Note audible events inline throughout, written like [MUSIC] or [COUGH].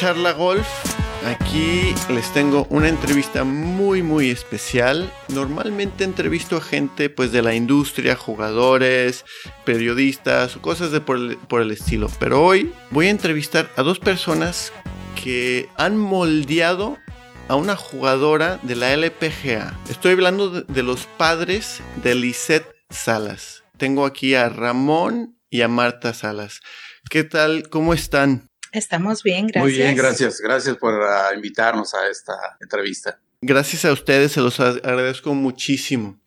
Charla Golf? Aquí les tengo una entrevista muy muy especial. Normalmente entrevisto a gente pues de la industria, jugadores, periodistas o cosas de por el, por el estilo. Pero hoy voy a entrevistar a dos personas que han moldeado a una jugadora de la LPGA. Estoy hablando de, de los padres de Lisette Salas. Tengo aquí a Ramón y a Marta Salas. ¿Qué tal? ¿Cómo están? Estamos bien, gracias. Muy bien, gracias. Gracias por uh, invitarnos a esta entrevista. Gracias a ustedes, se los agradezco muchísimo.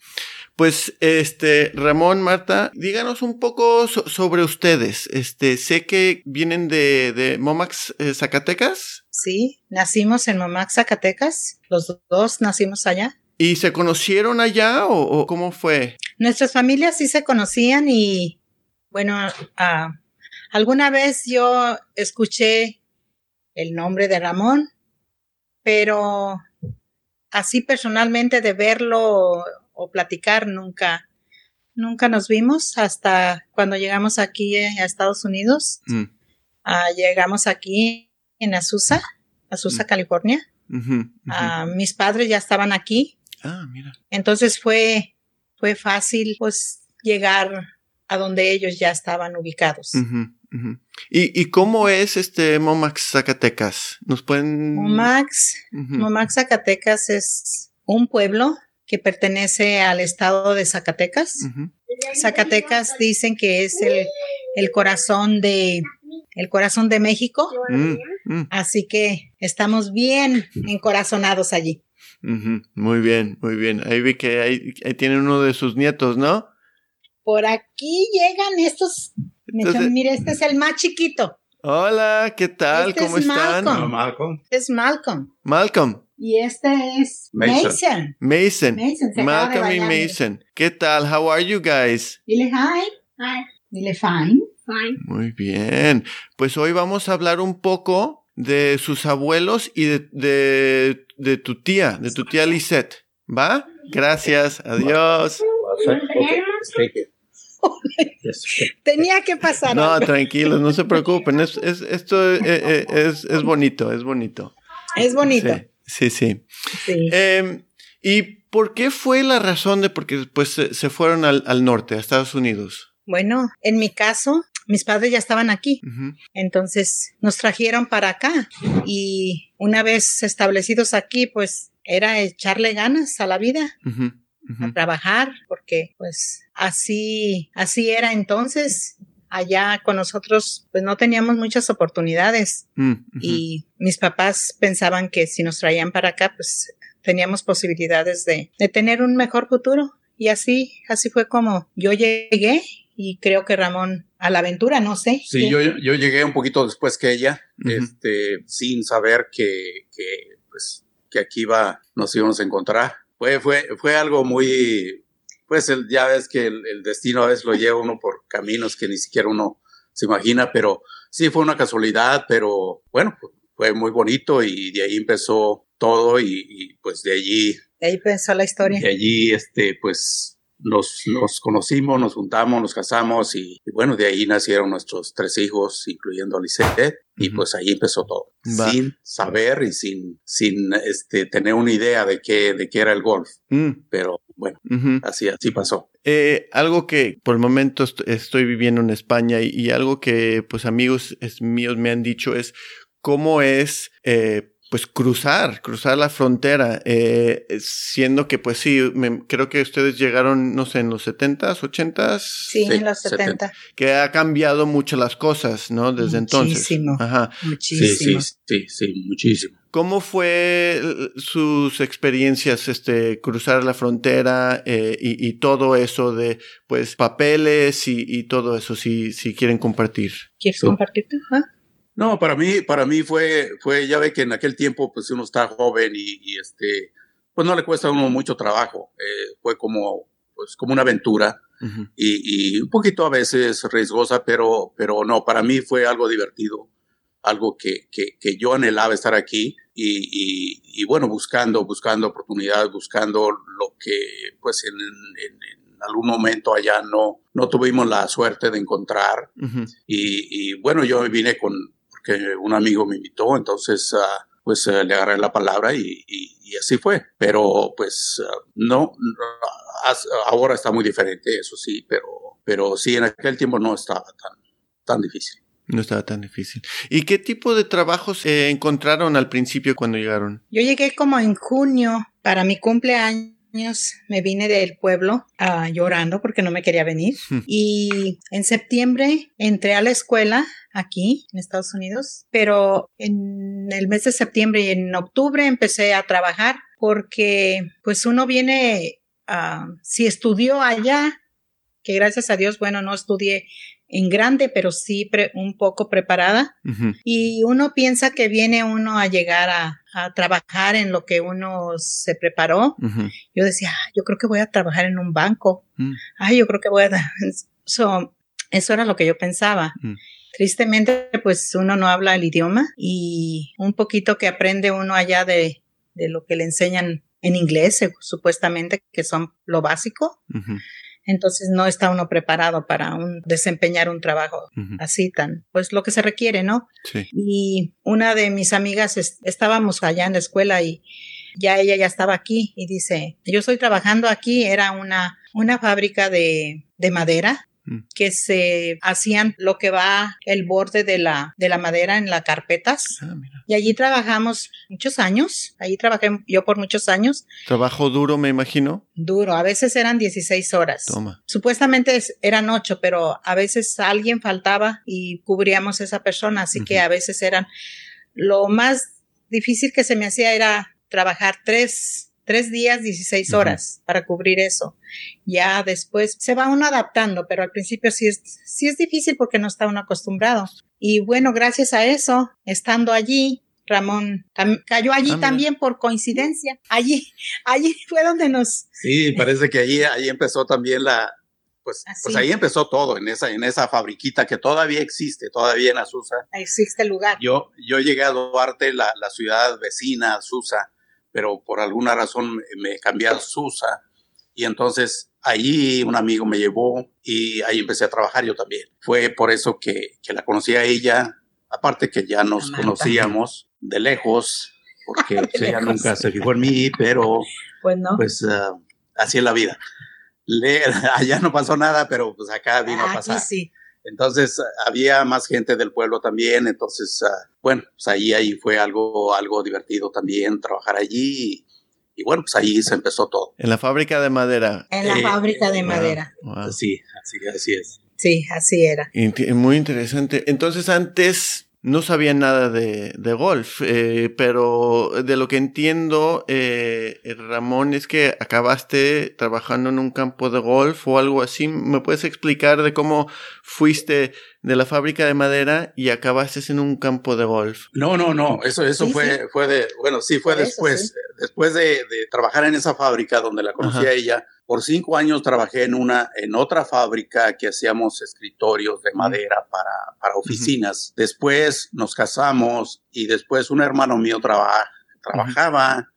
Pues, este, Ramón, Marta, díganos un poco so sobre ustedes. Este, sé que vienen de, de Momax, eh, Zacatecas. Sí, nacimos en Momax, Zacatecas. Los dos nacimos allá. ¿Y se conocieron allá o, o cómo fue? Nuestras familias sí se conocían y, bueno, uh, Alguna vez yo escuché el nombre de Ramón, pero así personalmente de verlo o platicar nunca, nunca nos vimos hasta cuando llegamos aquí a Estados Unidos. Mm. Uh, llegamos aquí en Azusa, Azusa, mm. California. Uh -huh, uh -huh. mis padres ya estaban aquí. Ah, mira. Entonces fue, fue fácil pues llegar a donde ellos ya estaban ubicados. Uh -huh. ¿Y, ¿Y, cómo es este Momax Zacatecas? ¿Nos pueden...? Momax, uh -huh. Momax Zacatecas es un pueblo que pertenece al estado de Zacatecas. Uh -huh. Zacatecas dicen que es el, el, corazón de el corazón de México. Mm, mm. Así que estamos bien encorazonados allí. Muy bien, muy bien. Ahí vi que ahí, ahí tienen uno de sus nietos, ¿no? Por aquí llegan estos entonces, mire, este es el más chiquito. Hola, ¿qué tal? Este ¿Cómo es están? Malcolm. Malcolm. Este es Malcolm. Malcolm. Y este es Mason. Mason. Mason. Malcolm y Mason. ¿Qué tal? How are you guys? Dile hi. Hi. Dile fine. Fine. Muy bien. Pues hoy vamos a hablar un poco de sus abuelos y de, de, de tu tía, de tu tía Lisette. ¿Va? Gracias. Adiós. Okay. Tenía que pasar. No, tranquilos, no se preocupen. Es, es, esto es, es, es, bonito, es bonito. Es bonito. Sí, sí. sí. sí. Eh, ¿Y por qué fue la razón de por qué después se, se fueron al, al, norte, a Estados Unidos? Bueno, en mi caso, mis padres ya estaban aquí. Uh -huh. Entonces nos trajeron para acá. Y una vez establecidos aquí, pues era echarle ganas a la vida. Uh -huh. Uh -huh. a trabajar, porque pues así, así era entonces. Allá con nosotros, pues no teníamos muchas oportunidades. Uh -huh. Y mis papás pensaban que si nos traían para acá, pues teníamos posibilidades de, de tener un mejor futuro. Y así, así fue como yo llegué y creo que Ramón a la aventura, no sé. Sí, yo, yo llegué un poquito después que ella, uh -huh. este, sin saber que, que, pues, que aquí iba, nos íbamos a encontrar fue, fue, fue algo muy, pues el, ya ves que el, el, destino a veces lo lleva uno por caminos que ni siquiera uno se imagina, pero sí fue una casualidad, pero bueno, fue muy bonito y de ahí empezó todo y, y pues de allí. De ahí empezó la historia. De allí, este, pues nos, nos conocimos, nos juntamos, nos casamos y, y, bueno, de ahí nacieron nuestros tres hijos, incluyendo a Lisette, y uh -huh. pues ahí empezó todo. Va. Sin saber y sin, sin este, tener una idea de qué, de qué era el golf. Mm. Pero bueno, uh -huh. así, así pasó. Eh, algo que por el momento est estoy viviendo en España y, y, algo que pues amigos míos me han dicho es cómo es eh, pues cruzar, cruzar la frontera, eh, siendo que pues sí, me, creo que ustedes llegaron, no sé, en los 70s, 80s. Sí, sí en los 70. 70. Que ha cambiado mucho las cosas, ¿no? Desde muchísimo, entonces. Ajá. Muchísimo. Sí, sí, sí, sí, muchísimo. ¿Cómo fue sus experiencias, este, cruzar la frontera eh, y, y, todo eso de, pues, papeles y, y todo eso, si, si quieren compartir? ¿Quieres so. compartir tú? ¿Ah? No, para mí, para mí fue, fue, ya ve que en aquel tiempo, pues uno está joven y, y este, pues no le cuesta a uno mucho trabajo. Eh, fue como, pues como una aventura uh -huh. y, y, un poquito a veces riesgosa, pero, pero no, para mí fue algo divertido, algo que, que, que yo anhelaba estar aquí y, y, bueno, buscando, buscando oportunidades, buscando lo que, pues en, en, en algún momento allá no, no tuvimos la suerte de encontrar. Uh -huh. y, y, bueno, yo vine con, porque un amigo me invitó, entonces ah, pues eh, le agarré la palabra y, así fue. Pero pues ah, no, ahora está muy diferente, eso sí, pero, pero sí, en aquel tiempo no estaba tan, tan difícil. No estaba tan difícil. ¿Y qué tipo de trabajos encontraron al principio cuando llegaron? Yo llegué como en junio para mi cumpleaños me vine del pueblo uh, llorando porque no me quería venir. Hmm. Y en septiembre entré a la escuela aquí en Estados Unidos, pero en el mes de septiembre y en octubre empecé a trabajar porque pues uno viene, uh, si estudió allá, que gracias a Dios, bueno, no estudié en grande, pero sí un poco preparada. Y uno piensa que viene uno a llegar a, trabajar en lo que uno se preparó. Yo decía, ah, yo creo que voy a trabajar en un banco. Mm. Ay, yo creo que voy a... [LAUGHS] eso era lo que yo pensaba. Mm. Tristemente, pues uno no habla el idioma y un poquito que aprende uno allá de, de lo que le enseñan en inglés, supuestamente, que son lo básico entonces no está uno preparado para un, desempeñar un trabajo así tan, pues lo que se requiere, ¿no? Sí. Y una de mis amigas estábamos allá en la escuela y ya ella ya estaba aquí y dice, yo estoy trabajando aquí, era una, una fábrica de, de madera. Que se hacían lo que va el borde de la, de la madera en las carpetas. Ah, y allí trabajamos muchos años. Allí trabajé yo por muchos años. Trabajo duro, me imagino. Duro. A veces eran 16 horas. Toma. Supuestamente eran 8, pero a veces alguien faltaba y cubríamos esa persona. Así que a veces eran lo más difícil que se me hacía era trabajar tres tres días, 16 horas para cubrir eso. Ya después se va uno adaptando, pero al principio sí es, sí es difícil porque no está uno acostumbrado. Y bueno, gracias a eso, estando allí, Ramón cayó allí ah, también por coincidencia. Allí, [LAUGHS] allí fue donde nos. Sí, parece que allí, allí empezó también la, pues, pues ahí empezó todo, en esa, en esa fabriquita que todavía existe, todavía en Azusa. Existe el lugar. Yo, yo llegué a Duarte, la, la ciudad vecina, Azusa, pero por alguna razón me cambié a Susa y entonces ahí un amigo me llevó y ahí empecé a trabajar yo también. Fue por eso que, que la conocí a ella, aparte que ya nos conocíamos de lejos, porque [LAUGHS] pues, ella nunca se fijó en mí, pero pues, pues ah, así es la vida. Le, [LAUGHS] allá no pasó nada, pero pues acá vino a pasar. Sí. Entonces había más gente del pueblo también, entonces, ah, bueno, pues ahí, ahí fue algo, algo divertido también trabajar allí y, bueno, pues ahí se empezó todo. En la fábrica de madera. En la fábrica de madera. Sí, así, así es. Sí, así era. Muy interesante. Entonces antes no sabía nada de, de golf, eh, pero de lo que entiendo, eh, Ramón, es que acabaste trabajando en un campo de golf o algo así. ¿Me puedes explicar de cómo fuiste de la fábrica de madera y acabaste en un campo de golf? No, no, no, eso, eso fue, fue de, bueno, sí, fue después, después de, de, trabajar en esa fábrica donde la conocí a ella por cinco años trabajé en una, en otra fábrica que hacíamos escritorios de madera para, para oficinas. Después nos casamos y después un hermano mío trabajaba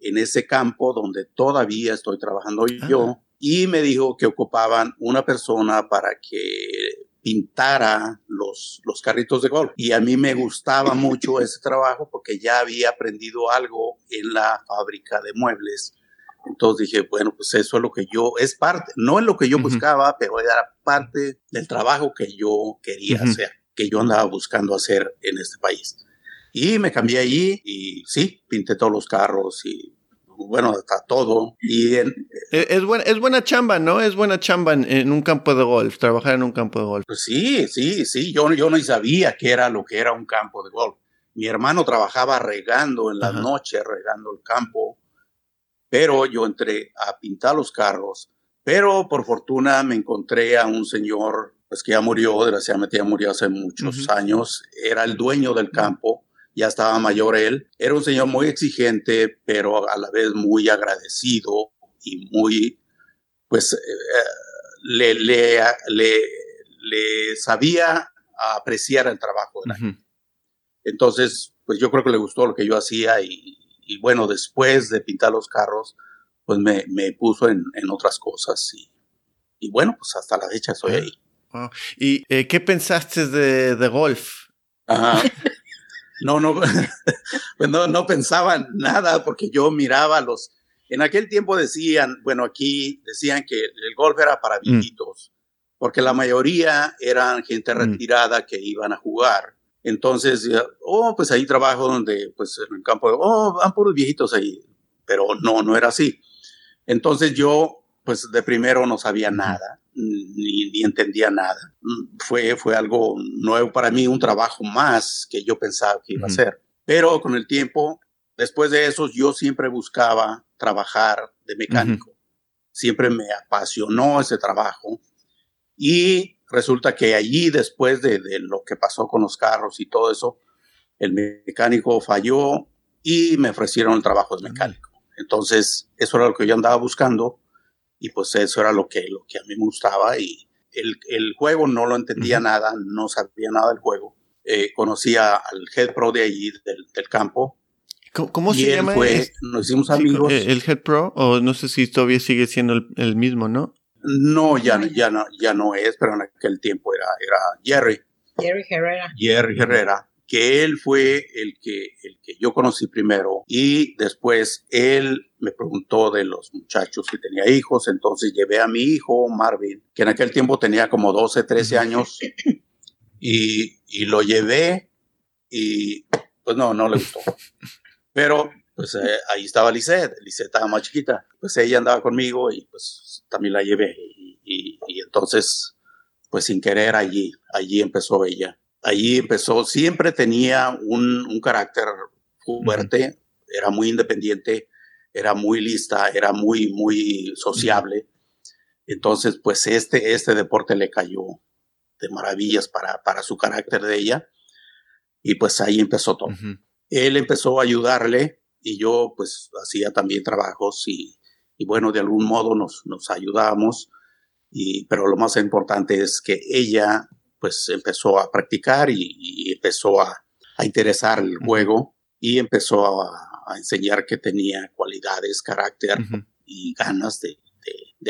en ese campo donde todavía estoy trabajando ah. yo y me dijo que ocupaban una persona para que pintara los, los carritos de golf. Y a mí me gustaba mucho [LAUGHS] ese trabajo porque ya había aprendido algo en la fábrica de muebles entonces dije, bueno, pues eso es lo que yo, es parte, no es lo que yo buscaba, pero era parte del trabajo que yo quería hacer, que yo andaba buscando hacer en este país. Y me cambié allí y sí, pinté todos los carros y bueno, hasta todo. Y e, es, buena, es buena chamba, ¿no? Es buena chamba en, un campo de golf, trabajar en un campo de golf. Pues sí, sí, sí, yo, yo no sabía qué era lo que era un campo de golf. Mi hermano trabajaba regando en las noches, regando el campo pero yo entré a pintar los carros, pero por fortuna me encontré a un señor, pues que ya murió, desgraciadamente ya murió hace muchos años, era el dueño del campo, ya estaba mayor él, era un señor muy exigente, pero a la vez muy agradecido y muy, pues, eh, le, le, le, sabía apreciar el trabajo de la gente. Entonces, pues yo creo que le gustó lo que yo hacía y, y bueno, después de pintar los carros, pues me, me puso en, en, otras cosas y, y, bueno, pues hasta la fecha estoy ahí. ¿Y eh, qué pensaste de, de, golf? Ajá. No, no, [LAUGHS] pues no, no pensaba nada porque yo miraba los, en aquel tiempo decían, bueno, aquí decían que el golf era para mm. viejitos, porque la mayoría eran gente mm. retirada que iban a jugar. Entonces, oh, pues ahí trabajo donde, pues en el campo, oh, van puros viejitos ahí. Pero no, no era así. Entonces yo, pues de primero no sabía nada, ni, ni entendía nada. Mm, fue, fue algo nuevo para mí, un trabajo más que yo pensaba que iba a ser. Pero con el tiempo, después de eso, yo siempre buscaba trabajar de mecánico. Siempre me apasionó ese trabajo. Y resulta que allí, después de, de, lo que pasó con los carros y todo eso, el mecánico falló y me ofrecieron el trabajo de mecánico. Entonces, eso era lo que yo andaba buscando y pues eso era lo que, lo que a mí me gustaba y el, el juego no lo entendía nada, no sabía nada del juego. Eh, conocía al head pro de allí, del, del campo. ¿Cómo, se llama? Fue, nos hicimos amigos. ¿El head pro? O no sé si todavía sigue siendo el, el mismo, ¿no? No, ya, ya, no, ya no es, pero en aquel tiempo era, era Jerry. Jerry Herrera. Jerry Herrera que él fue el que, el que yo conocí primero y después él me preguntó de los muchachos si tenía hijos, entonces llevé a mi hijo Marvin, que en aquel tiempo tenía como 12, 13 años, y, y lo llevé y pues no, no le gustó. Pero pues eh, ahí estaba Lisette, Lisette estaba más chiquita, pues ella andaba conmigo y pues también la llevé y, y, y entonces pues sin querer allí, allí empezó ella allí empezó, siempre tenía un, un carácter fuerte, era muy independiente, era muy lista, era muy, muy sociable. Entonces, pues este, este deporte le cayó de maravillas para, para su carácter de ella. Y pues ahí empezó todo. Él empezó a ayudarle y yo pues hacía también trabajos y, y bueno, de algún modo nos, nos ayudábamos. Y, pero lo más importante es que ella pues empezó a practicar y, empezó a, interesar el juego y empezó a, enseñar que tenía cualidades, carácter y ganas de,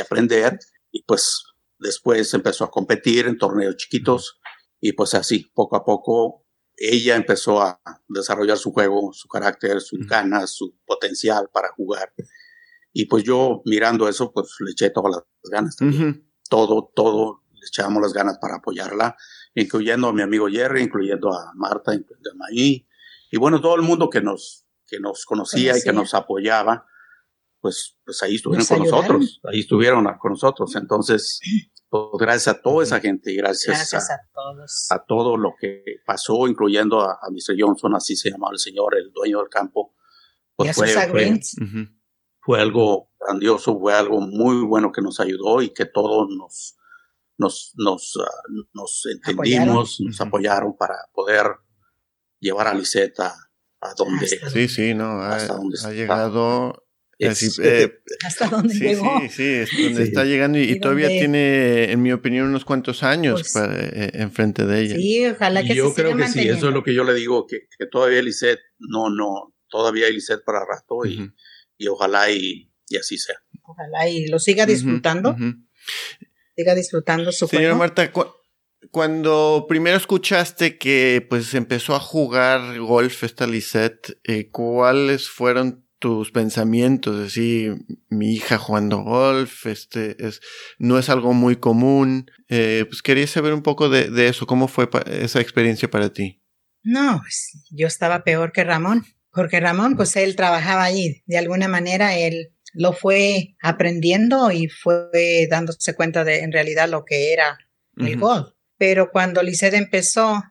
aprender. Y pues después empezó a competir en torneos chiquitos y pues así, poco a poco, ella empezó a desarrollar su juego, su carácter, sus ganas, su potencial para jugar. Y pues yo mirando eso, pues le eché todas las ganas. Todo, todo echábamos las ganas para apoyarla, incluyendo a mi amigo Jerry, incluyendo a Marta, incluyendo a Maí, y bueno, todo el mundo que nos, que nos conocía, y que nos apoyaba, pues, pues ahí estuvieron con nosotros, ahí estuvieron con nosotros. Entonces, pues, gracias a toda esa gente y gracias, a, todos. a todo lo que pasó, incluyendo a, Mr. Johnson, así se llamaba el señor, el dueño del campo. Pues fue, fue, fue, algo grandioso, fue algo muy bueno que nos ayudó y que todos nos, nos, nos, ah, nos entendimos, nos apoyaron para poder llevar a Lisette a, donde. Sí, sí, no, ha, ha llegado. Eh, hasta donde llegó. Sí, sí, es donde está llegando y, todavía tiene, en mi opinión, unos cuantos años pues para, eh, enfrente de ella. Sí, ojalá que Yo creo que sí, eso es lo que yo le digo, que, que todavía Lisette, no, no, todavía hay Lisette para rato y, y ojalá y, y, así sea. Ojalá y lo siga disfrutando siga disfrutando su Señora Marta, cuando primero escuchaste que pues empezó a jugar golf esta Lisette, eh, ¿cuáles fueron tus pensamientos? Es decir, mi hija jugando golf, este es, no es algo muy común. Eh, pues quería saber un poco de, de eso, ¿cómo fue esa experiencia para ti? No, pues yo estaba peor que Ramón, porque Ramón, pues él trabajaba allí, de alguna manera él lo fue aprendiendo y fue dándose cuenta de en realidad lo que era el golf. Pero cuando Lisette empezó,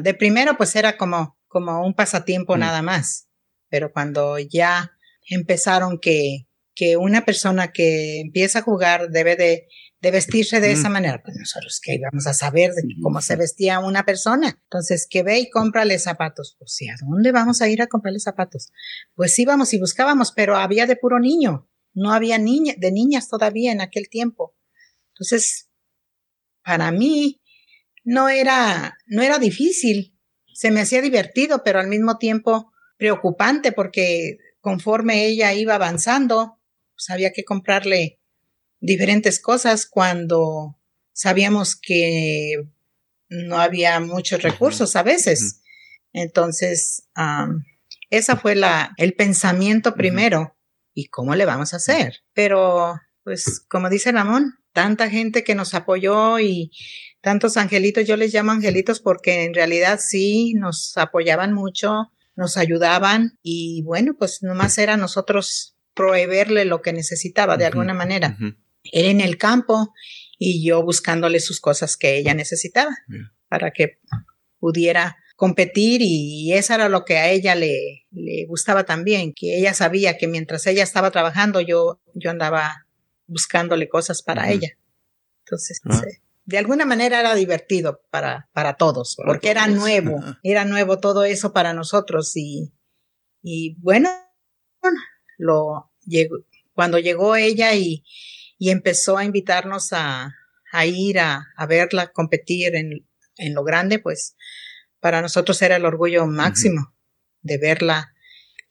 de primero pues era como, como un pasatiempo mm. nada más. Pero cuando ya empezaron que, que una persona que empieza a jugar debe de, de vestirse de esa manera, pues nosotros que íbamos a saber de cómo se vestía una persona. Entonces, que ve y cómprale zapatos. Pues sí, ¿a dónde vamos a ir a comprarle zapatos? Pues íbamos y buscábamos, pero había de puro niño. No había niña, de niñas todavía en aquel tiempo. Entonces, para mí no era, no era difícil. Se me hacía divertido, pero al mismo tiempo preocupante porque conforme ella iba avanzando, pues había que comprarle diferentes cosas cuando sabíamos que no había muchos recursos a veces. Entonces, esa fue la, el pensamiento primero. ¿Y cómo le vamos a hacer? Pero, pues, como dice Ramón, tanta gente que nos apoyó y tantos angelitos, yo les llamo angelitos porque en realidad sí nos apoyaban mucho, nos ayudaban y bueno, pues nomás era nosotros proveerle lo que necesitaba de alguna manera. Él en el campo y yo buscándole sus cosas que ella necesitaba para que pudiera competir y eso era lo que a ella le, le gustaba también, que ella sabía que mientras ella estaba trabajando yo, yo andaba buscándole cosas para ella. Entonces, ah. de alguna manera era divertido para, para todos, porque era nuevo, [LAUGHS] era nuevo todo eso para nosotros y, y bueno, lo llegó, cuando llegó ella y, y empezó a invitarnos a, a ir a, a verla competir en, en lo grande, pues para nosotros era el orgullo máximo de verla,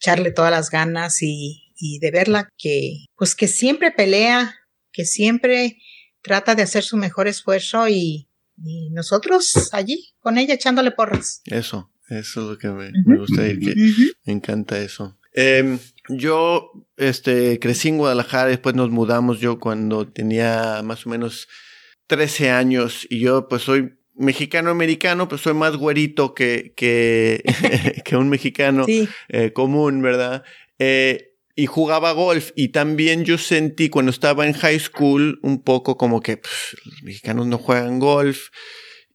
echarle todas las ganas y, y de verla que, pues que siempre pelea, que siempre trata de hacer su mejor esfuerzo y, y nosotros allí con ella echándole porras. Eso, eso es lo que me, me gusta decir, que me encanta eso. Eh, yo este, crecí en Guadalajara, después nos mudamos yo cuando tenía más o menos 13 años y yo pues soy mexicano-americano, pues soy más güerito que, que, [LAUGHS] que un mexicano eh, común, ¿verdad? Eh, y jugaba golf y también yo sentí cuando estaba en high school un poco como que los mexicanos no juegan golf.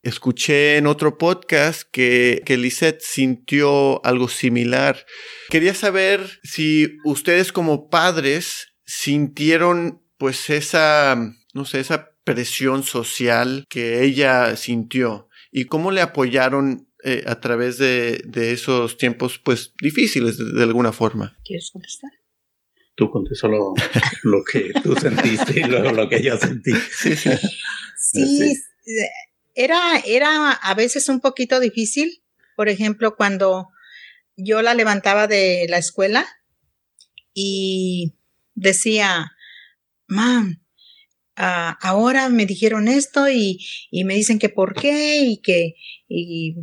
Escuché en otro podcast que, que Lisette sintió algo similar. Quería saber si ustedes como padres sintieron pues esa, no sé, esa presión social que ella sintió y cómo le apoyaron eh, a través de, de, esos tiempos pues difíciles de, alguna forma. ¿Quieres contestar? Tú contestó lo, lo que tú sentiste y luego lo que yo sentí. Sí, sí. sí, Era, era a veces un poquito difícil. Por ejemplo, cuando yo la levantaba de la escuela y decía, mam, uh, ahora me dijeron esto y, y, me dicen que por qué y que, y,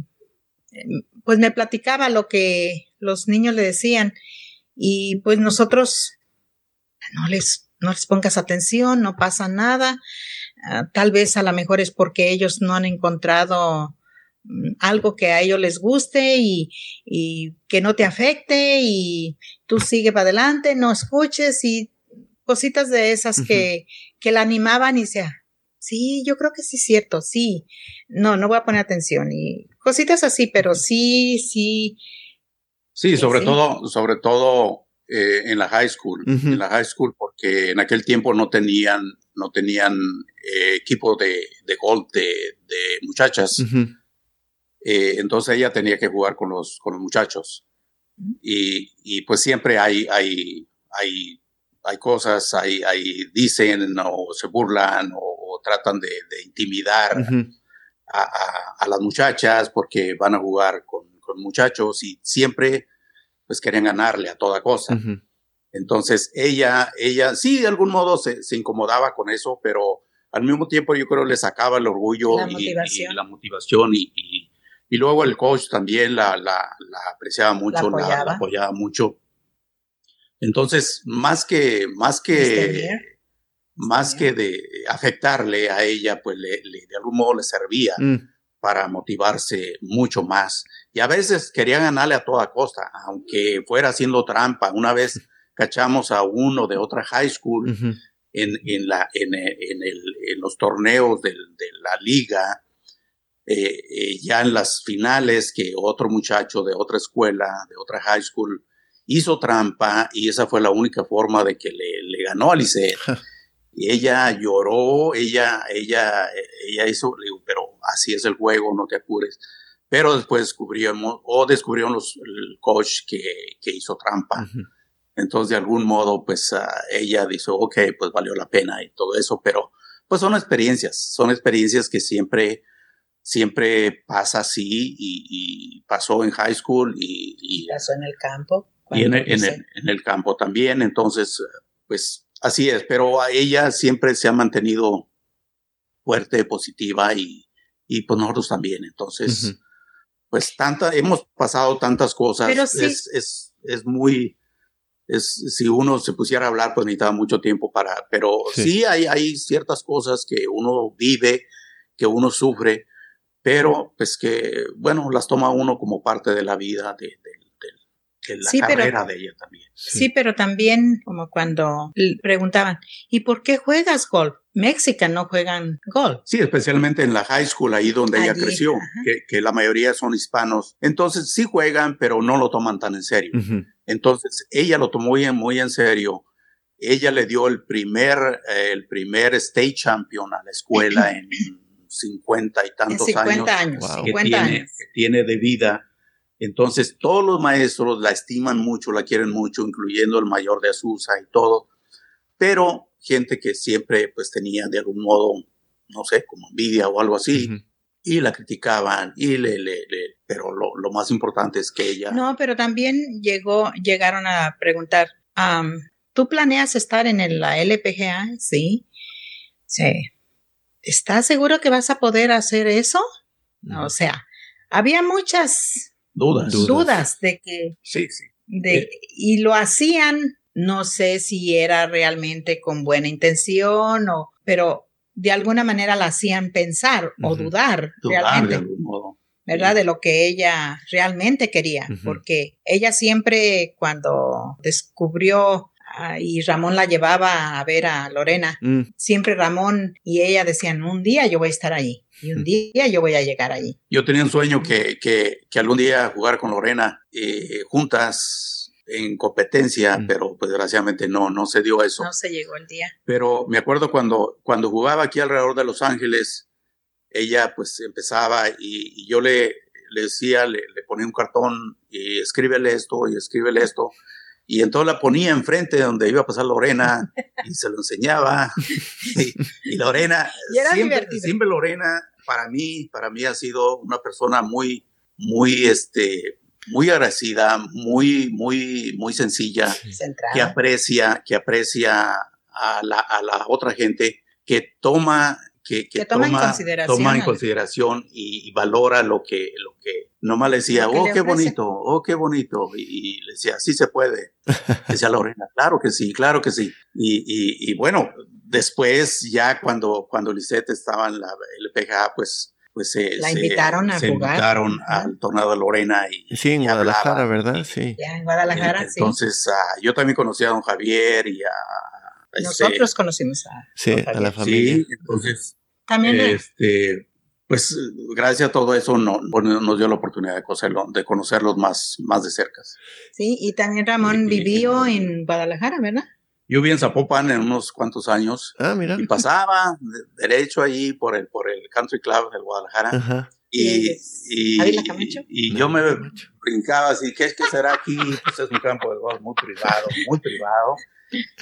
pues me platicaba lo que los niños le decían y pues nosotros no les, no les pongas atención, no pasa nada. Uh, tal vez a lo mejor es porque ellos no han encontrado mm, algo que a ellos les guste y, y, que no te afecte y tú sigue para adelante, no escuches y cositas de esas uh -huh. que, que la animaban y sea, sí, yo creo que sí es cierto, sí, no, no voy a poner atención y cositas así, pero sí, sí. Sí, sobre sí. todo, sobre todo eh, en la high school, uh -huh. en la high school, porque en aquel tiempo no tenían, no tenían eh, equipo de, de golf de, de muchachas. Uh -huh. eh, entonces ella tenía que jugar con los, con los muchachos. Y, y pues siempre hay, hay, hay, hay cosas, hay, hay dicen o se burlan o, o tratan de, de intimidar uh -huh. a, a, a, las muchachas porque van a jugar con, con muchachos y siempre pues querían ganarle a toda cosa. Uh -huh. Entonces ella, ella sí de algún modo se, se, incomodaba con eso, pero al mismo tiempo yo creo le sacaba el orgullo la y, la motivación y, y, y, luego el coach también la, la, la apreciaba mucho, la apoyaba. La, la apoyaba. mucho. Entonces, más que, más que, más que de afectarle a ella, pues le, le de algún modo le servía. Mm para motivarse mucho más. Y a veces quería ganarle a toda costa, aunque fuera haciendo trampa. Una vez cachamos a uno de otra high school uh -huh. en, en, la, en, en, el, en los torneos de, de la liga, eh, eh, ya en las finales, que otro muchacho de otra escuela, de otra high school, hizo trampa y esa fue la única forma de que le, le ganó a Lisette. y ella lloró, ella, ella, ella hizo, digo, pero así es el juego, no te apures. Pero después descubrimos, o descubrieron los, el coach que, que hizo trampa. Uh -huh. Entonces, de algún modo, pues uh, ella dice, ok, pues valió la pena y todo eso, pero pues son experiencias, son experiencias que siempre, siempre pasa así y, y pasó en high school y, y pasó en el campo. Y en el, en, el, en el campo también, entonces, pues Así es, pero a ella siempre se ha mantenido fuerte, positiva y, y pues nosotros también. Entonces, uh -huh. pues tanta, hemos pasado tantas cosas. Pero sí. es, es, es muy, es, si uno se pusiera a hablar, pues necesitaba mucho tiempo para, pero Sí. sí, hay, hay ciertas cosas que uno vive, que uno sufre, pero pues que, bueno, las toma uno como parte de la vida, de, la Sí, pero- carrera de ella también. Sí, pero también como cuando preguntaban, ¿y por qué juegas golf? Mexican no juegan golf. Sí, especialmente en la high school, ahí donde ella creció, que, que la mayoría son hispanos. Entonces sí juegan, pero no lo toman tan en serio. Entonces ella lo tomó muy en, muy en serio. Ella le dio el primer, eh, el primer state champion a la escuela [CLEARS THROAT] en 50 y En tantos 50 años, años, Wow. que 50 tiene, años. que tiene de vida. Entonces todos los maestros la estiman mucho, la quieren mucho, incluyendo el mayor de Azusa y todo. Pero gente que siempre pues tenía de algún modo, no sé, como envidia o algo así, y la criticaban, y le, le, le- pero lo, lo más importante es que ella... No, pero también llegó, llegaron a preguntar, am, ¿tú planeas estar en el- la LPGA? Sí. Sí. ¿Estás seguro que vas a poder hacer eso? O sea, había muchas dudas. Dudas. dudas de que Sí, sí. de, Eh. y lo hacían, no sé si era realmente con buena intención o, pero de alguna manera la hacían pensar o dudar, Dudar de realmente, algún modo. ¿verdad? De lo que ella realmente quería, porque ella siempre cuando descubrió y Ramón la llevaba a ver a Lorena, Mm. siempre Ramón y ella decían, un día yo voy a estar allí y un día yo voy a llegar allí. Yo tenía un sueño que, que, que algún día jugar con Lorena eh, juntas en competencia, Mm. pero pues desgraciadamente no, no se dio eso. No se llegó el día. Pero me acuerdo cuando, cuando jugaba aquí alrededor de Los Ángeles, ella pues empezaba y, y yo le, le decía, le, le ponía un cartón y escríbele esto y escríbele esto. Y entonces la ponía enfrente de donde iba a pasar Lorena y se lo enseñaba. [LAUGHS] Y, y Lorena, [LAUGHS] Y era siempre, divertido. siempre Lorena, para mí, para mí ha sido una persona muy, muy, este, muy agradecida, muy, muy, muy sencilla que aprecia, que aprecia a la, a la otra gente, que toma, que, que Que toma en consideración toma en al- consideración y, y valora lo que, lo que nomás le decía, oh, le qué bonito, oh, qué bonito. Y, y le decía, sí se puede. [LAUGHS] Decía Lorena, claro que sí, claro que sí. Y, y, y bueno, después ya cuando, cuando Lisette estaba en la LPGA, pues, pues se, La se- invitaron a se jugar. invitaron al torneo de Lorena y, Sí, en y Guadalajara, hablaba. ¿verdad? Sí. Ya en Guadalajara, sí. Entonces, ah, yo también conocí a don Javier y a... a este- Nosotros conocimos a, Sí, Don a la familia. Sí, entonces, también este, pues gracias a todo eso no, bueno, nos dio la oportunidad de conocerlo, de conocerlos más, más de cerca. sí, y también Ramón y- y- vivió en Guadalajara, ¿verdad? Yo viví en Zapopan en unos cuantos años Ah, mira. y pasaba de- derecho allí por el, por el Country Club del Guadalajara Ajá. y, ¿Es y, y yo me brincaba así, ¿qué, qué será aquí? Pues es un campo de golf muy privado, muy privado.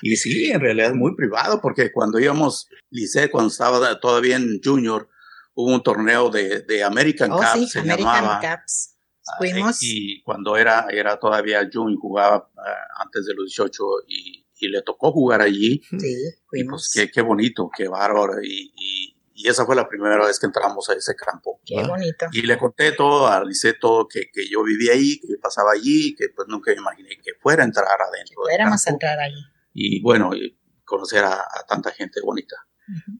Y sí, en realidad es muy privado, porque cuando íbamos, Lice, cuando estaba todavía en Junior, hubo un torneo de, de American Oh, Cup, sí, se American llamaba. Caps. Ah, Fuimos. Y cuando era, era todavía Junior, jugaba ah, antes de los 18 y, y le tocó jugar allí. Sí, Y fuimos. pues qué, qué bonito, qué bárbaro. Y, y, y esa fue la primera vez que entramos a ese campo. Qué bonito. Y le conté todo, analicé todo, que, que yo vivía ahí, que pasaba allí, que pues nunca me imaginé que fuera a entrar adentro. del Fuéramos a campo. entrar allí. Y bueno, y conocer a, a tanta gente bonita.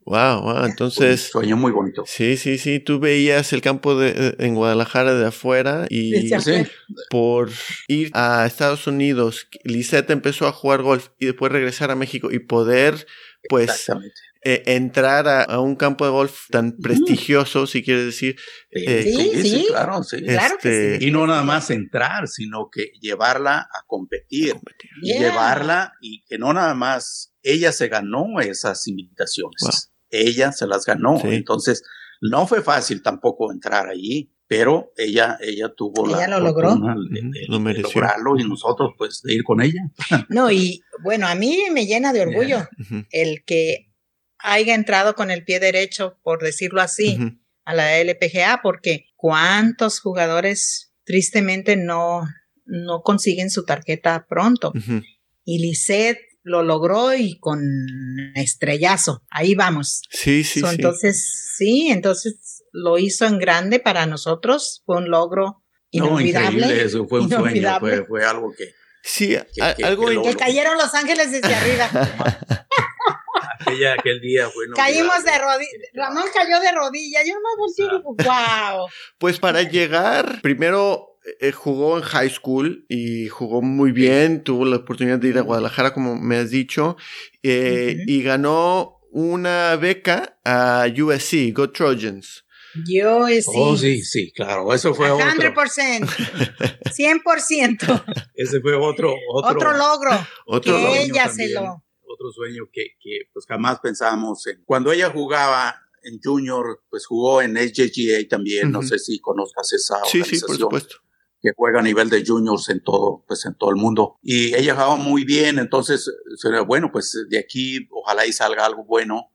Wow, wow. Un Entonces, sueño muy bonito. sí, sí, sí. Tú veías el campo de, en Guadalajara de afuera y Sí, por ir a Estados Unidos, Lisette empezó a jugar golf y después regresar a México y poder, pues, exactamente. eh, entrar a, a un campo de golf tan prestigioso, si quieres decir. Sí, eh, Sí, sí. claro, sí. Claro que Este, sí. Y no nada más entrar, sino que llevarla a competir. y Yeah. llevarla y que no nada más ella se ganó esas invitaciones. Wow. Ella se las ganó. Sí. Entonces, no fue fácil tampoco entrar allí, pero ella, ella tuvo Ella la lo logró. de, lo de mereció. lograrlo y nosotros pues de ir con ella. [LAUGHS] No, y bueno, a mí me llena de orgullo el que haya entrado con el pie derecho, por decirlo así, a la LPGA, porque cuántos jugadores tristemente no, no consiguen su tarjeta pronto. Y Lisette lo logró y con estrellazo. Ahí vamos. Sí, sí, So, sí. Entonces, sí, entonces lo hizo en grande para nosotros. Fue un logro inolvidable. eso fue un sueño, fue, algo que... Sí, algo que, que cayeron los ángeles desde [LAUGHS] arriba. Aquella, aquel día fue Caímos de rodillas. Ramón cayó de rodillas. Yo no volteé y wow. Pues para llegar, primero eh, jugó en high school y jugó muy bien. Tuvo la oportunidad de ir a Guadalajara, como me has dicho, eh, y ganó una beca a USC, Go Trojans. Yo sí. Oh, sí, sí, claro. Eso fue 100%. otro. 100%. [LAUGHS] Ese fue otro, otro, logro. Otro que ella se lo. Otro sueño que, que pues jamás pensábamos en. Cuando ella jugaba en Junior, pues jugó en SJGA también. No sé si conozcas esa sí, organización. Sí, por supuesto que juega a nivel de juniors en todo, pues en todo el mundo. Y ella jugaba muy bien, entonces, bueno, pues de aquí ojalá y salga algo bueno.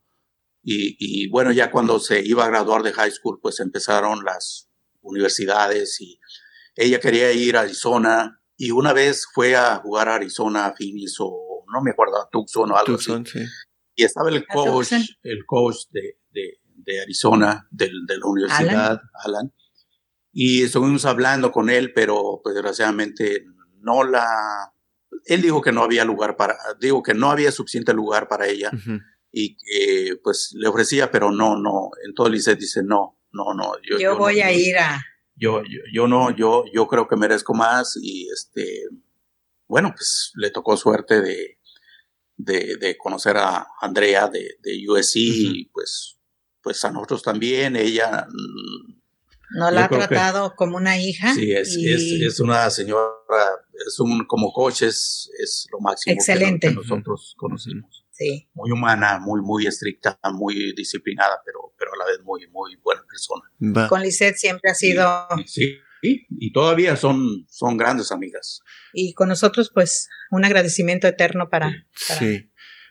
Y, bueno, ya cuando se iba a graduar de high school, pues empezaron las universidades y ella quería ir a Arizona y una vez fue a jugar a Arizona, a Phoenix o no me acuerdo, a Tucson o algo así. Y estaba el coach, el coach de, de, Arizona, de, de, la universidad, Alan. Y estuvimos hablando con él, pero pues desgraciadamente no la... Él dijo que no había lugar para, digo que no había suficiente lugar para ella y que pues le ofrecía, pero no, no, en todo el dice, no, no, no. Yo, voy a ir a... Yo, yo, no, yo, yo creo que merezco más y este, bueno, pues le tocó suerte de, de, conocer a Andrea de, de USC y pues, pues a nosotros también, ella... No la ha tratado como una hija. Sí, es, es, una señora, es un, como coach es, es lo máximo Excelente. que nosotros conocimos. Muy humana, muy, muy estricta, muy disciplinada, pero, pero a la vez muy, muy buena persona. Con Lisette siempre ha sido... Sí, y todavía son, son grandes amigas. Y con nosotros, pues, un agradecimiento eterno para, sí.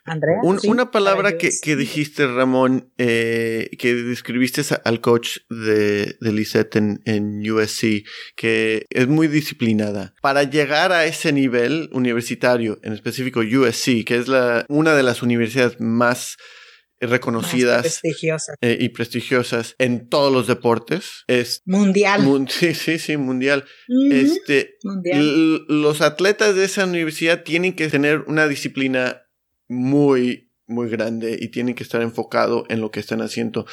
Andrea. una palabra que, que, dijiste, Ramón, eh, que describiste al coach de, de Lisette en, en, USC, que es muy disciplinada. Para llegar a ese nivel universitario, en específico USC, que es la, una de las universidades más reconocidas eh, y prestigiosas en todos los deportes. Es mundial. sí, sí, sí, mundial. este, mundial. Los atletas de esa universidad tienen que tener una disciplina muy, muy grande y tienen que estar enfocado en lo que están haciendo.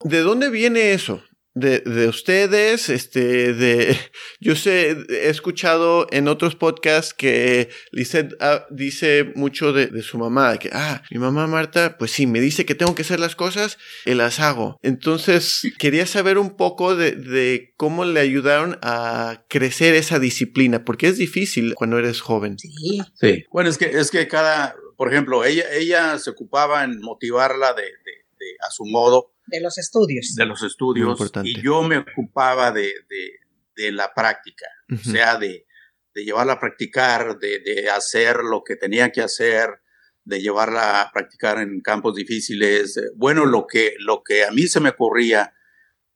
¿De dónde viene eso? De, de, ustedes, este, de, [LAUGHS] yo sé, he escuchado en otros podcasts que Lisette ah, dice mucho de, de, su mamá, que, ah, mi mamá Marta, pues sí, me dice que tengo que hacer las cosas y las hago. Entonces, quería saber un poco de, de cómo le ayudaron a crecer esa disciplina, porque es difícil cuando eres joven. Sí. Sí. Bueno, es que, es que cada, por ejemplo, ella, ella se ocupaba en motivarla de, a su modo. De los estudios. De los estudios. Y yo me ocupaba de, la práctica, o sea, de, llevarla a practicar, de, hacer lo que tenía que hacer, de llevarla a practicar en campos difíciles. Bueno, lo que, lo que a mí se me ocurría,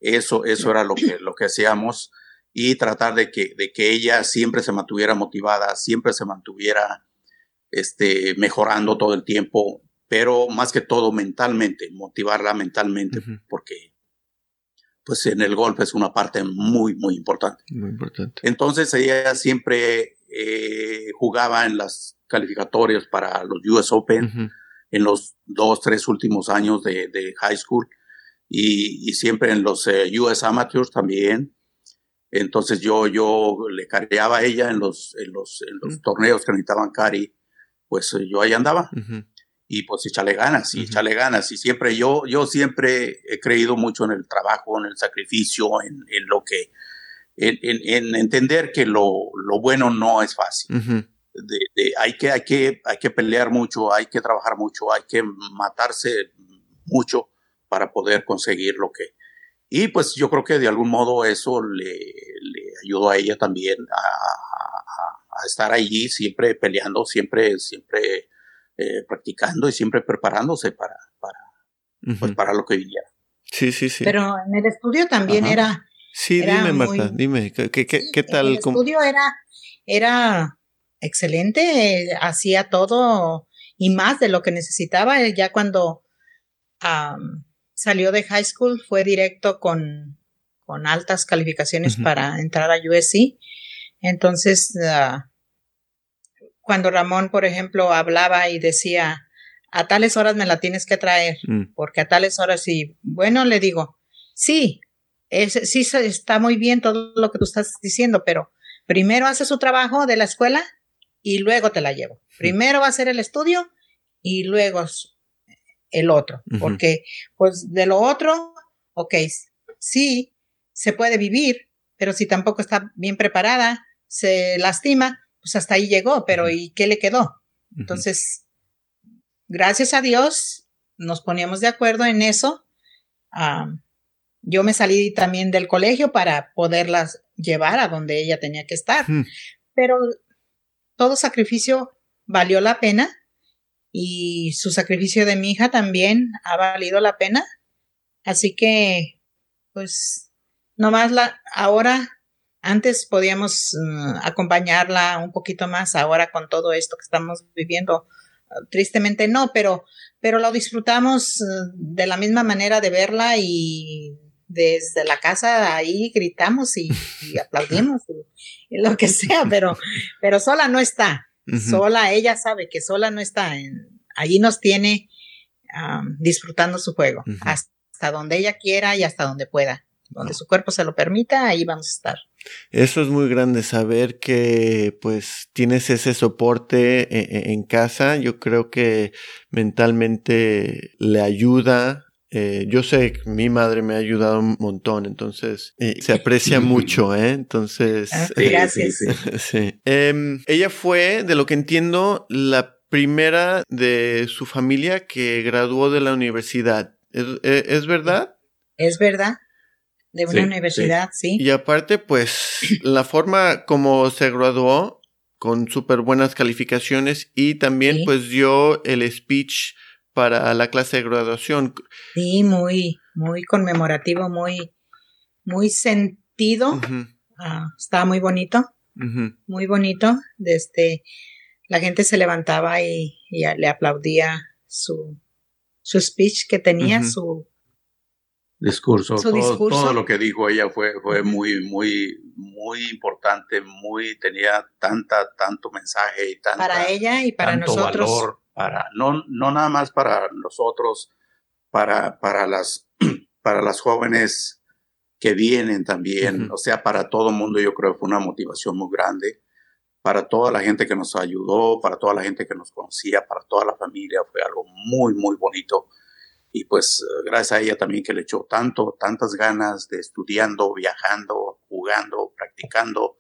eso, eso era lo que, lo que hacíamos y tratar de que, de que ella siempre se mantuviera motivada, siempre se mantuviera este, mejorando todo el tiempo, pero más que todo mentalmente, motivarla mentalmente, porque pues en el golf es una parte muy, muy importante. Muy importante. Entonces ella siempre eh, jugaba en las calificatorias para los US Open en los dos, tres últimos años de, high school y, siempre en los eh, US Amateurs también. Entonces yo, yo le cargaba a ella en los, en los, en los torneos que necesitaban cari pues eh, yo ahí andaba. Y pues echarle ganas, y echarle ganas. Y siempre yo, yo siempre he creído mucho en el trabajo, en el sacrificio, en, en lo que, en, en, entender que lo, lo, bueno no es fácil. de, hay, que, hay, que, hay que pelear mucho, hay que trabajar mucho, hay que matarse mucho para poder conseguir lo que... Y pues yo creo que de algún modo eso le, le ayudó a ella también a, a estar allí siempre peleando, siempre, siempre eh, practicando y siempre preparándose para, para, pues, para lo que viniera. Sí, sí, sí. Pero en el estudio también era... Sí, dime, Marta, dime, ¿qué, qué, qué tal? el estudio era, era excelente, hacía todo y más de lo que necesitaba. Ya cuando salió de high school fue directo con con altas calificaciones para entrar a USC. Entonces, ah, cuando Ramón, por ejemplo, hablaba y decía, a tales horas me la tienes que traer, mm. porque a tales horas sí, bueno, le digo, sí, es, sí está muy bien todo lo que tú estás diciendo, pero primero hace su trabajo de la escuela y luego te la llevo. Primero va a hacer el estudio y luego el otro, porque pues de lo otro, ok, sí, se puede vivir, pero si tampoco está bien preparada, se lastima, pues hasta ahí llegó, pero ¿y qué le quedó? Entonces, gracias a Dios, nos poníamos de acuerdo en eso. yo me salí también del colegio para poderlas llevar a donde ella tenía que estar, pero todo sacrificio valió la pena y su sacrificio de mi hija también ha valido la pena. Así que, pues, nomás la, ahora, antes podíamos mm, acompañarla un poquito más, ahora con todo esto que estamos viviendo, tristemente no, pero, pero lo disfrutamos mm, de la misma manera de verla y desde la casa ahí gritamos y, [LAUGHS] aplaudimos y, lo que sea, pero, pero sola no está. Sola, ella sabe que sola no está. En, allí nos tiene disfrutando su juego, hasta donde ella quiera y hasta donde pueda. Donde su cuerpo se lo permita, ahí vamos a estar. Eso es muy grande, saber que pues tienes ese soporte e, e, en, casa. Yo creo que mentalmente le ayuda eh, yo sé que mi madre me ha ayudado un montón, entonces eh, se aprecia [LAUGHS] mucho, ¿eh? Entonces. Ah, gracias. sí. Em, ella fue, de lo que entiendo, la primera de su familia que graduó de la universidad. ¿Es, e, verdad? Es verdad. De una universidad, sí. Y aparte, pues, [CLEARS THROAT] la forma como se graduó, con súper buenas calificaciones, y también, pues, dio el speech para la clase de graduación. Sí, muy, muy conmemorativo, muy, muy sentido. Ah, estaba muy bonito, muy bonito. Desde la gente se levantaba y, le aplaudía su, su speech que tenía, su discurso. todo, lo que dijo ella fue, fue muy, muy, muy importante, muy, tenía tanta, tanto mensaje y tanta, para ella y para nosotros. Valor para, no, no nada más para nosotros, para, para, las, [CLEARS THROAT] para las jóvenes que vienen también, o sea, para todo el mundo yo creo que fue una motivación muy grande, para toda la gente que nos ayudó, para toda la gente que nos conocía, para toda la familia, fue algo muy, muy bonito. Y pues gracias a ella también que le echó tanto, tantas ganas de estudiando, viajando, jugando, practicando.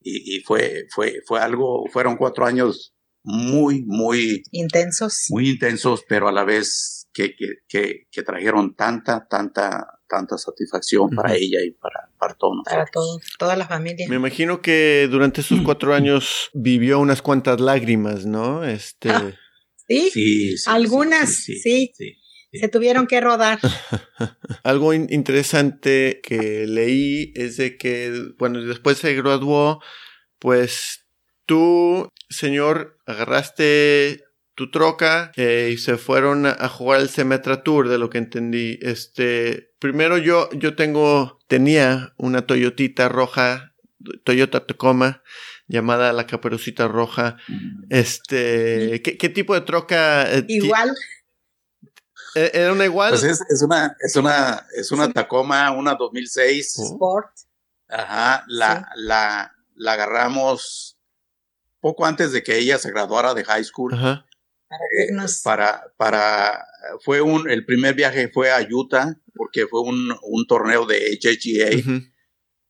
Y, y fue, fue, fue algo, fueron cuatro años muy, muy intensos. Muy intensos, pero a la vez que, que, que, trajeron tanta, tanta, tanta satisfacción para ella y para, para todos Para todos, toda la familia. Me imagino que durante esos cuatro años vivió unas cuantas lágrimas, ¿no? Este. Ah, ¿Sí? Sí, Algunas, sí. Se tuvieron que rodar. [LAUGHS] Algo interesante que leí es de que, bueno, después se graduó, pues tú, señor, agarraste tu troca eh, y se fueron a, jugar el Semetra Tour, de lo que entendí. Este, primero yo, yo tengo, tenía una Toyotita roja, Toyota Tacoma, llamada la Caperucita Roja. Este, ¿qué, tipo de troca? Eh, igual. ¿E-, ¿Era una igual? Pues es, una, es una, es una Tacoma, una 2006. Sport. Ajá, la, la, la agarramos poco antes de que ella se graduara de high school. Eh, para, para, fue un, el primer viaje fue a Utah, porque fue un, un torneo de HGA.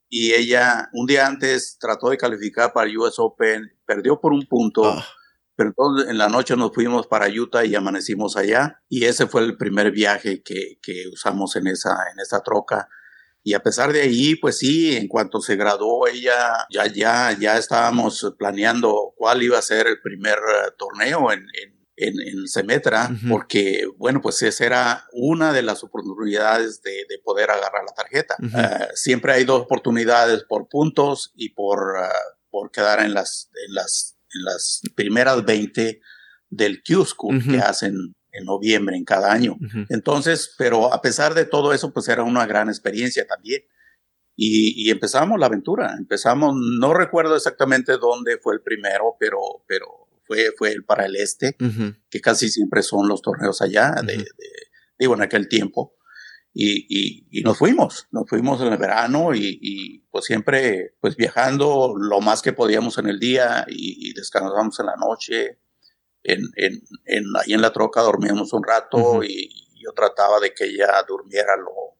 Y ella, un día antes, trató de calificar para el US Open, perdió por un punto. Ah. Pero entonces en la noche nos fuimos para Utah y amanecimos allá. Y ese fue el primer viaje que, que usamos en esa, en esa troca. Y a pesar de ahí, pues sí, en cuanto se graduó ella, ya, ya, ya estábamos planeando cuál iba a ser el primer eh, torneo en, en, en, Semetra, porque, bueno, pues esa era una de las oportunidades de, de poder agarrar la tarjeta. Eh, siempre hay dos oportunidades por puntos y por, eh, por quedar en las, en, las, en las primeras 20 del Q-School que hacen en noviembre en cada año. Entonces, pero a pesar de todo eso, pues era una gran experiencia también. y, empezamos la aventura. Empezamos, no recuerdo exactamente dónde fue el primero, pero, pero fue, fue el para el este, que casi siempre son los torneos allá, de, digo, en aquel tiempo. Y, y, nos fuimos, nos fuimos en el verano y, y, pues siempre pues viajando lo más que podíamos en el día y, descansamos en la noche. En, en, en, ahí en la troca dormíamos un rato y yo trataba de que ella durmiera lo,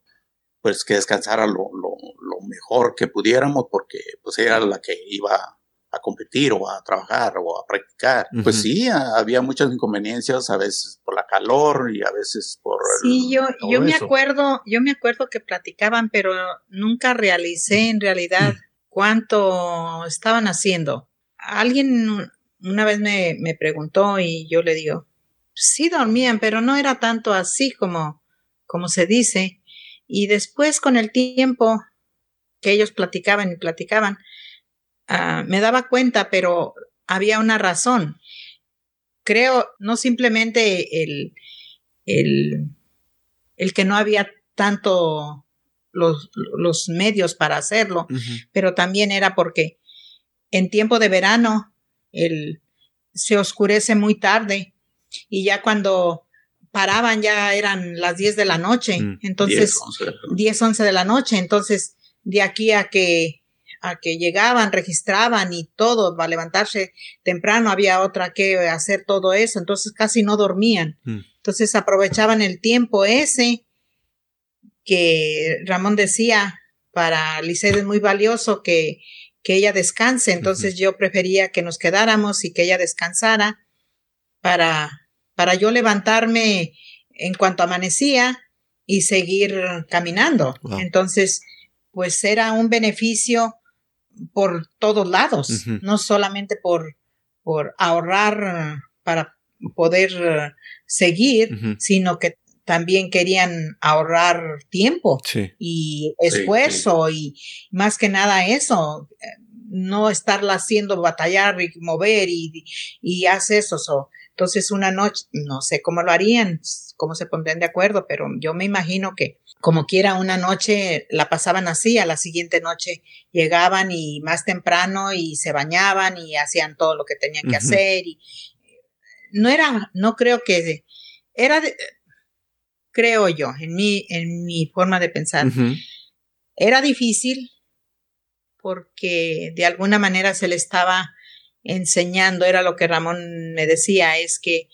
pues que descansara lo, lo, lo, mejor que pudiéramos porque pues era la que iba a competir o a trabajar o a practicar. Pues sí, había muchas inconveniencias, a veces por la calor y a veces por... Sí, yo, yo me acuerdo, yo me acuerdo que platicaban, pero nunca realicé en realidad cuánto estaban haciendo. Alguien una vez me, me preguntó y yo le digo, sí dormían, pero no era tanto así como, como se dice. Y después con el tiempo que ellos platicaban y platicaban, me daba cuenta, pero había una razón. Creo, no simplemente el, el, el que no había tanto los, los medios para hacerlo, uh -huh. pero también era porque en tiempo de verano el, se oscurece muy tarde y ya cuando paraban ya eran las 10 de la noche, mm, entonces 10, 11 de la noche, entonces de aquí a que a que llegaban, registraban y todo, para levantarse temprano había otra que hacer todo eso, entonces casi no dormían. Mm. Entonces aprovechaban el tiempo ese que Ramón decía para Lisette es muy valioso que, que ella descanse, entonces yo prefería que nos quedáramos y que ella descansara para para yo levantarme en cuanto amanecía y seguir caminando. Wow. Entonces, pues era un beneficio por todos lados, uh -huh. no solamente por, por ahorrar para poder seguir, uh -huh. sino que también querían ahorrar tiempo sí. y esfuerzo sí, sí. y más que nada eso, no estarla haciendo batallar y mover y, y hace eso. So, entonces una noche, no sé cómo lo harían, cómo se pondrían de acuerdo, pero yo me imagino que como quiera una noche la pasaban así, a la siguiente noche llegaban y más temprano y se bañaban y hacían todo lo que tenían que uh -huh. hacer y no era, no creo que era, de, creo yo, en mi, en mi forma de pensar, uh -huh. era difícil porque de alguna manera se le estaba enseñando, era lo que Ramón me decía, es que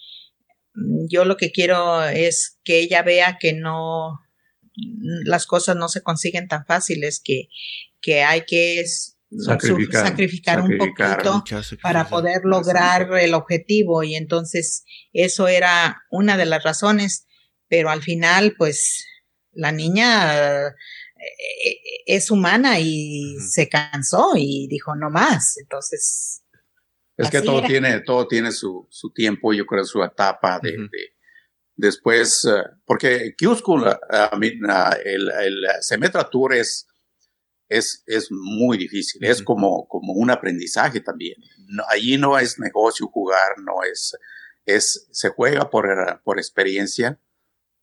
mm, yo lo que quiero es que ella vea que no, las cosas no se consiguen tan fáciles, que, que hay que sacrificar, sacrificar, un poquito para poder lograr el objetivo y entonces eso era una de las razones, pero al final pues la niña eh, es humana y uh -huh. se cansó y dijo no más, entonces es que todo era. tiene, todo tiene su, su, tiempo, yo creo, su etapa de, uh -huh. de después, uh, porque Q-School, uh, el, el Semetra Tour es, es, es muy difícil, uh -huh. es como, como un aprendizaje también. No, allí no es negocio jugar, no es, es, se juega por, por experiencia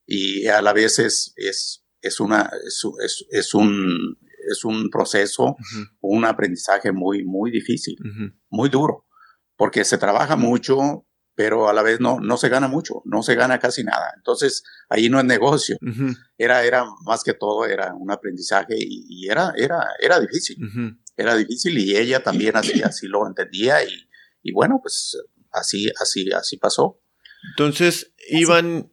y a la vez es, es, es una, es, es, es un, es un proceso, uh -huh. un aprendizaje muy, muy difícil, muy duro porque se trabaja mucho, pero a la vez no, no se gana mucho, no se gana casi nada. Entonces, ahí no es negocio. Uh -huh. Era, era más que todo, era un aprendizaje y, y era, era, era difícil. Uh -huh. Era difícil y ella también así, [CLEARS THROAT] así lo entendía y, y bueno, pues así, así, así pasó. Entonces, iban,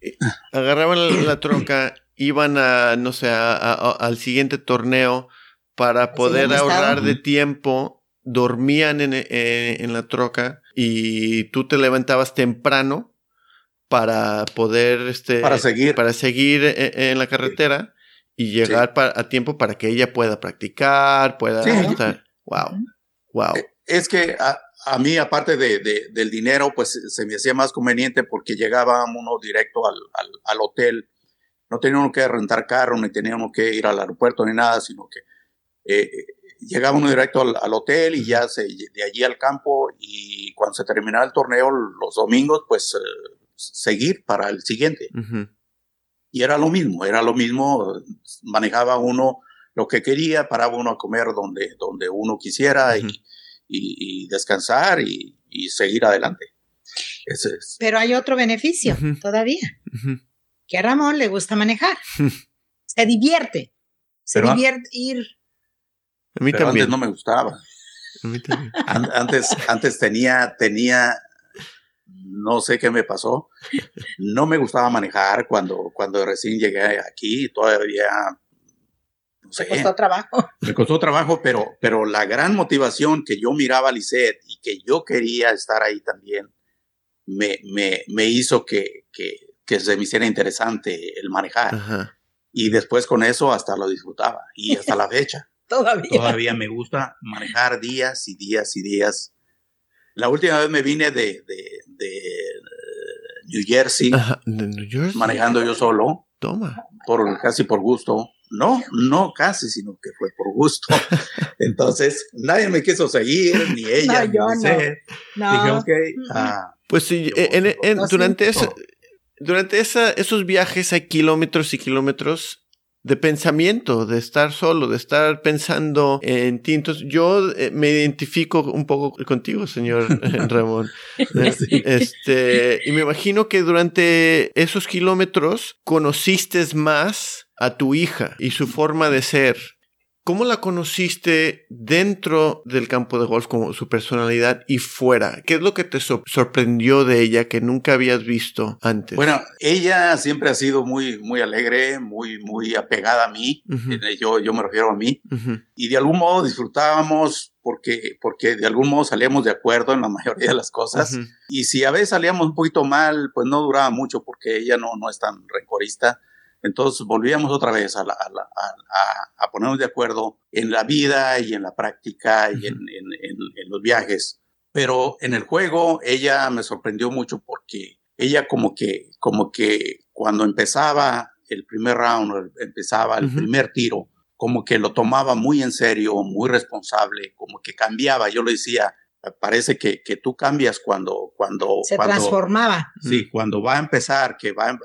eh, agarraban la, troca, [CLEARS THROAT] iban a, no sé, a, a, al siguiente torneo para poder ahorrar de tiempo dormían en, en, en, la troca y tú te levantabas temprano para poder este para seguir. para seguir en, en la carretera y llegar sí. para, a tiempo para que ella pueda practicar pueda sí. estar. Wow wow eh, es que a, a mí aparte de, de, del dinero pues se me hacía más conveniente porque llegaba uno directo al, al, al hotel. No tenía uno que rentar carro ni tenía uno que ir al aeropuerto ni nada sino que eh, llegaba uno directo al, al, hotel y ya se, de allí al campo y cuando se terminaba el torneo los domingos, pues eh, seguir para el siguiente. Uh -huh. Y era lo mismo, era lo mismo, manejaba uno lo que quería, paraba uno a comer donde, donde uno quisiera y, descansar y, seguir adelante. Pero hay otro beneficio todavía, que a Ramón le gusta manejar, se divierte, se divierte ir. A mí también. Antes no me gustaba. [LAUGHS] Antes, antes tenía, tenía, no sé qué me pasó. No me gustaba manejar cuando, cuando recién llegué aquí. Todavía me costó trabajo. Me costó trabajo, pero, pero la gran motivación que yo miraba a Lisette y que yo quería estar ahí también, me, me, me hizo que, que, que, se me hiciera interesante el manejar. Y después con eso hasta lo disfrutaba. Y hasta la fecha. Todavía. Todavía me gusta manejar días y días y días. La última vez me vine de, de, de New Jersey, New Jersey, manejando yo solo. Toma. Por, casi por gusto. No, no casi, sino que fue por gusto. [LAUGHS] Entonces, nadie me quiso seguir, ni ella, ni yo no. Dije, ok. Ah, pues sí, durante, ese, durante esa, esos viajes hay kilómetros y kilómetros de pensamiento, de estar solo, de estar pensando en tintos. yo eh, me identifico un poco contigo, señor [LAUGHS] Ramón. Este, y me imagino que durante esos kilómetros conociste más a tu hija y su forma de ser. ¿Cómo la conociste dentro del campo de golf como su personalidad y fuera? ¿Qué es lo que te sorprendió de ella que nunca habías visto antes? Bueno, ella siempre ha sido muy, muy alegre, muy, muy apegada a mí. yo, yo me refiero a mí. Y de algún modo disfrutábamos porque, porque de algún modo salíamos de acuerdo en la [LAUGHS] mayoría de las cosas. Y si a veces salíamos un poquito mal, pues no duraba mucho porque ella no, no es tan rencorista entonces volvíamos otra vez a, a, ponernos de acuerdo en la vida y en la práctica y en, los viajes. Pero en el juego ella me sorprendió mucho porque ella como que, como que cuando empezaba el primer round, empezaba el primer tiro, como que lo tomaba muy en serio, muy responsable, como que cambiaba. Yo le decía, parece que, que tú cambias cuando... cuando Se transformaba. Sí, cuando va a empezar, que va,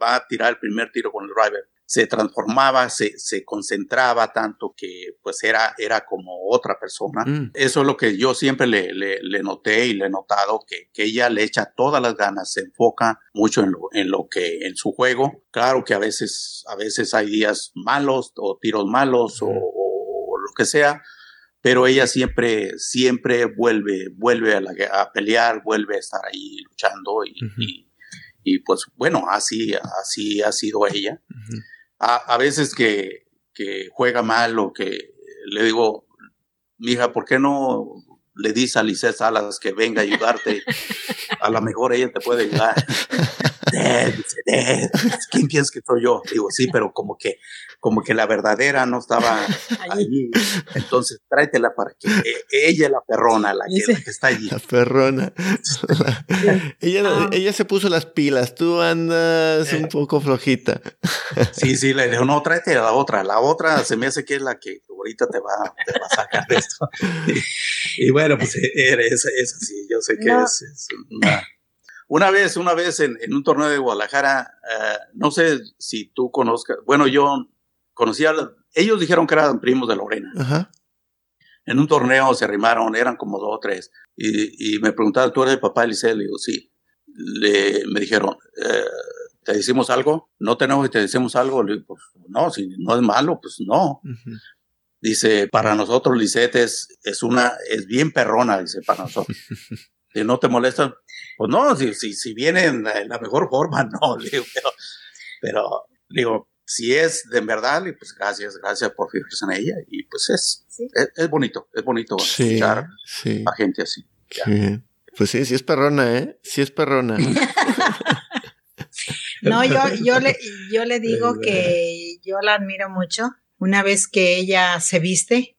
va a tirar el primer tiro con el driver, se transformaba, se, se concentraba tanto que pues era, era como otra persona. Mm. Eso es lo que yo siempre le, le, noté y le he notado, que, que, ella le echa todas las ganas, se enfoca mucho en lo, en lo que, en su juego. Claro que a veces, a veces hay días malos o tiros malos o, lo que sea, pero ella siempre, siempre vuelve, vuelve a, la, a pelear, vuelve a estar ahí luchando y y pues bueno, así, así ha sido ella. a, veces que, que, juega mal o que le digo, mija, ¿por qué no le dices a Lisette Salas que venga a ayudarte? [LAUGHS] a lo mejor ella te puede ayudar. [LAUGHS] ¿quién piensas que soy yo? Digo, sí, pero como que como que la verdadera no estaba allí. Entonces tráetela para que e, ella es la perrona, la que, está allí. La perrona. ella, ah. ella se puso las pilas, tú andas un eh. poco flojita. sí, sí, le dijo, no, tráete a la otra. La otra se me hace que es la que ahorita te va, te va a sacar de esto. [LAUGHS] y, bueno, pues e, es, es, así, yo sé que es, una... Una vez, una vez en, un torneo de Guadalajara, eh, no sé si tú conozcas, bueno, yo conocía, ellos dijeron que eran primos de Lorena. En un torneo se arrimaron, eran como dos o tres, y, me preguntaron, ¿tú eres el papá de Liceo? Le digo, sí. Le, me dijeron, eh, ¿te decimos algo? ¿No tenemos y te decimos algo? Le digo, pues no, si no es malo, pues no. Dice, para nosotros Lisette es, una, es bien perrona, dice, para nosotros. [LAUGHS] si no te molestan, pues no, si, si, si viene en la, mejor forma, [LAUGHS] no, digo, pero, pero digo, si es de verdad, pues gracias, gracias por fijarse en ella. Y pues es, es, bonito, es bonito escuchar a gente así. Pues sí, sí es perrona, ¿eh? Sí es perrona. [LAUGHS] no, yo, yo, le, yo le digo que yo la admiro mucho. Una vez que ella se viste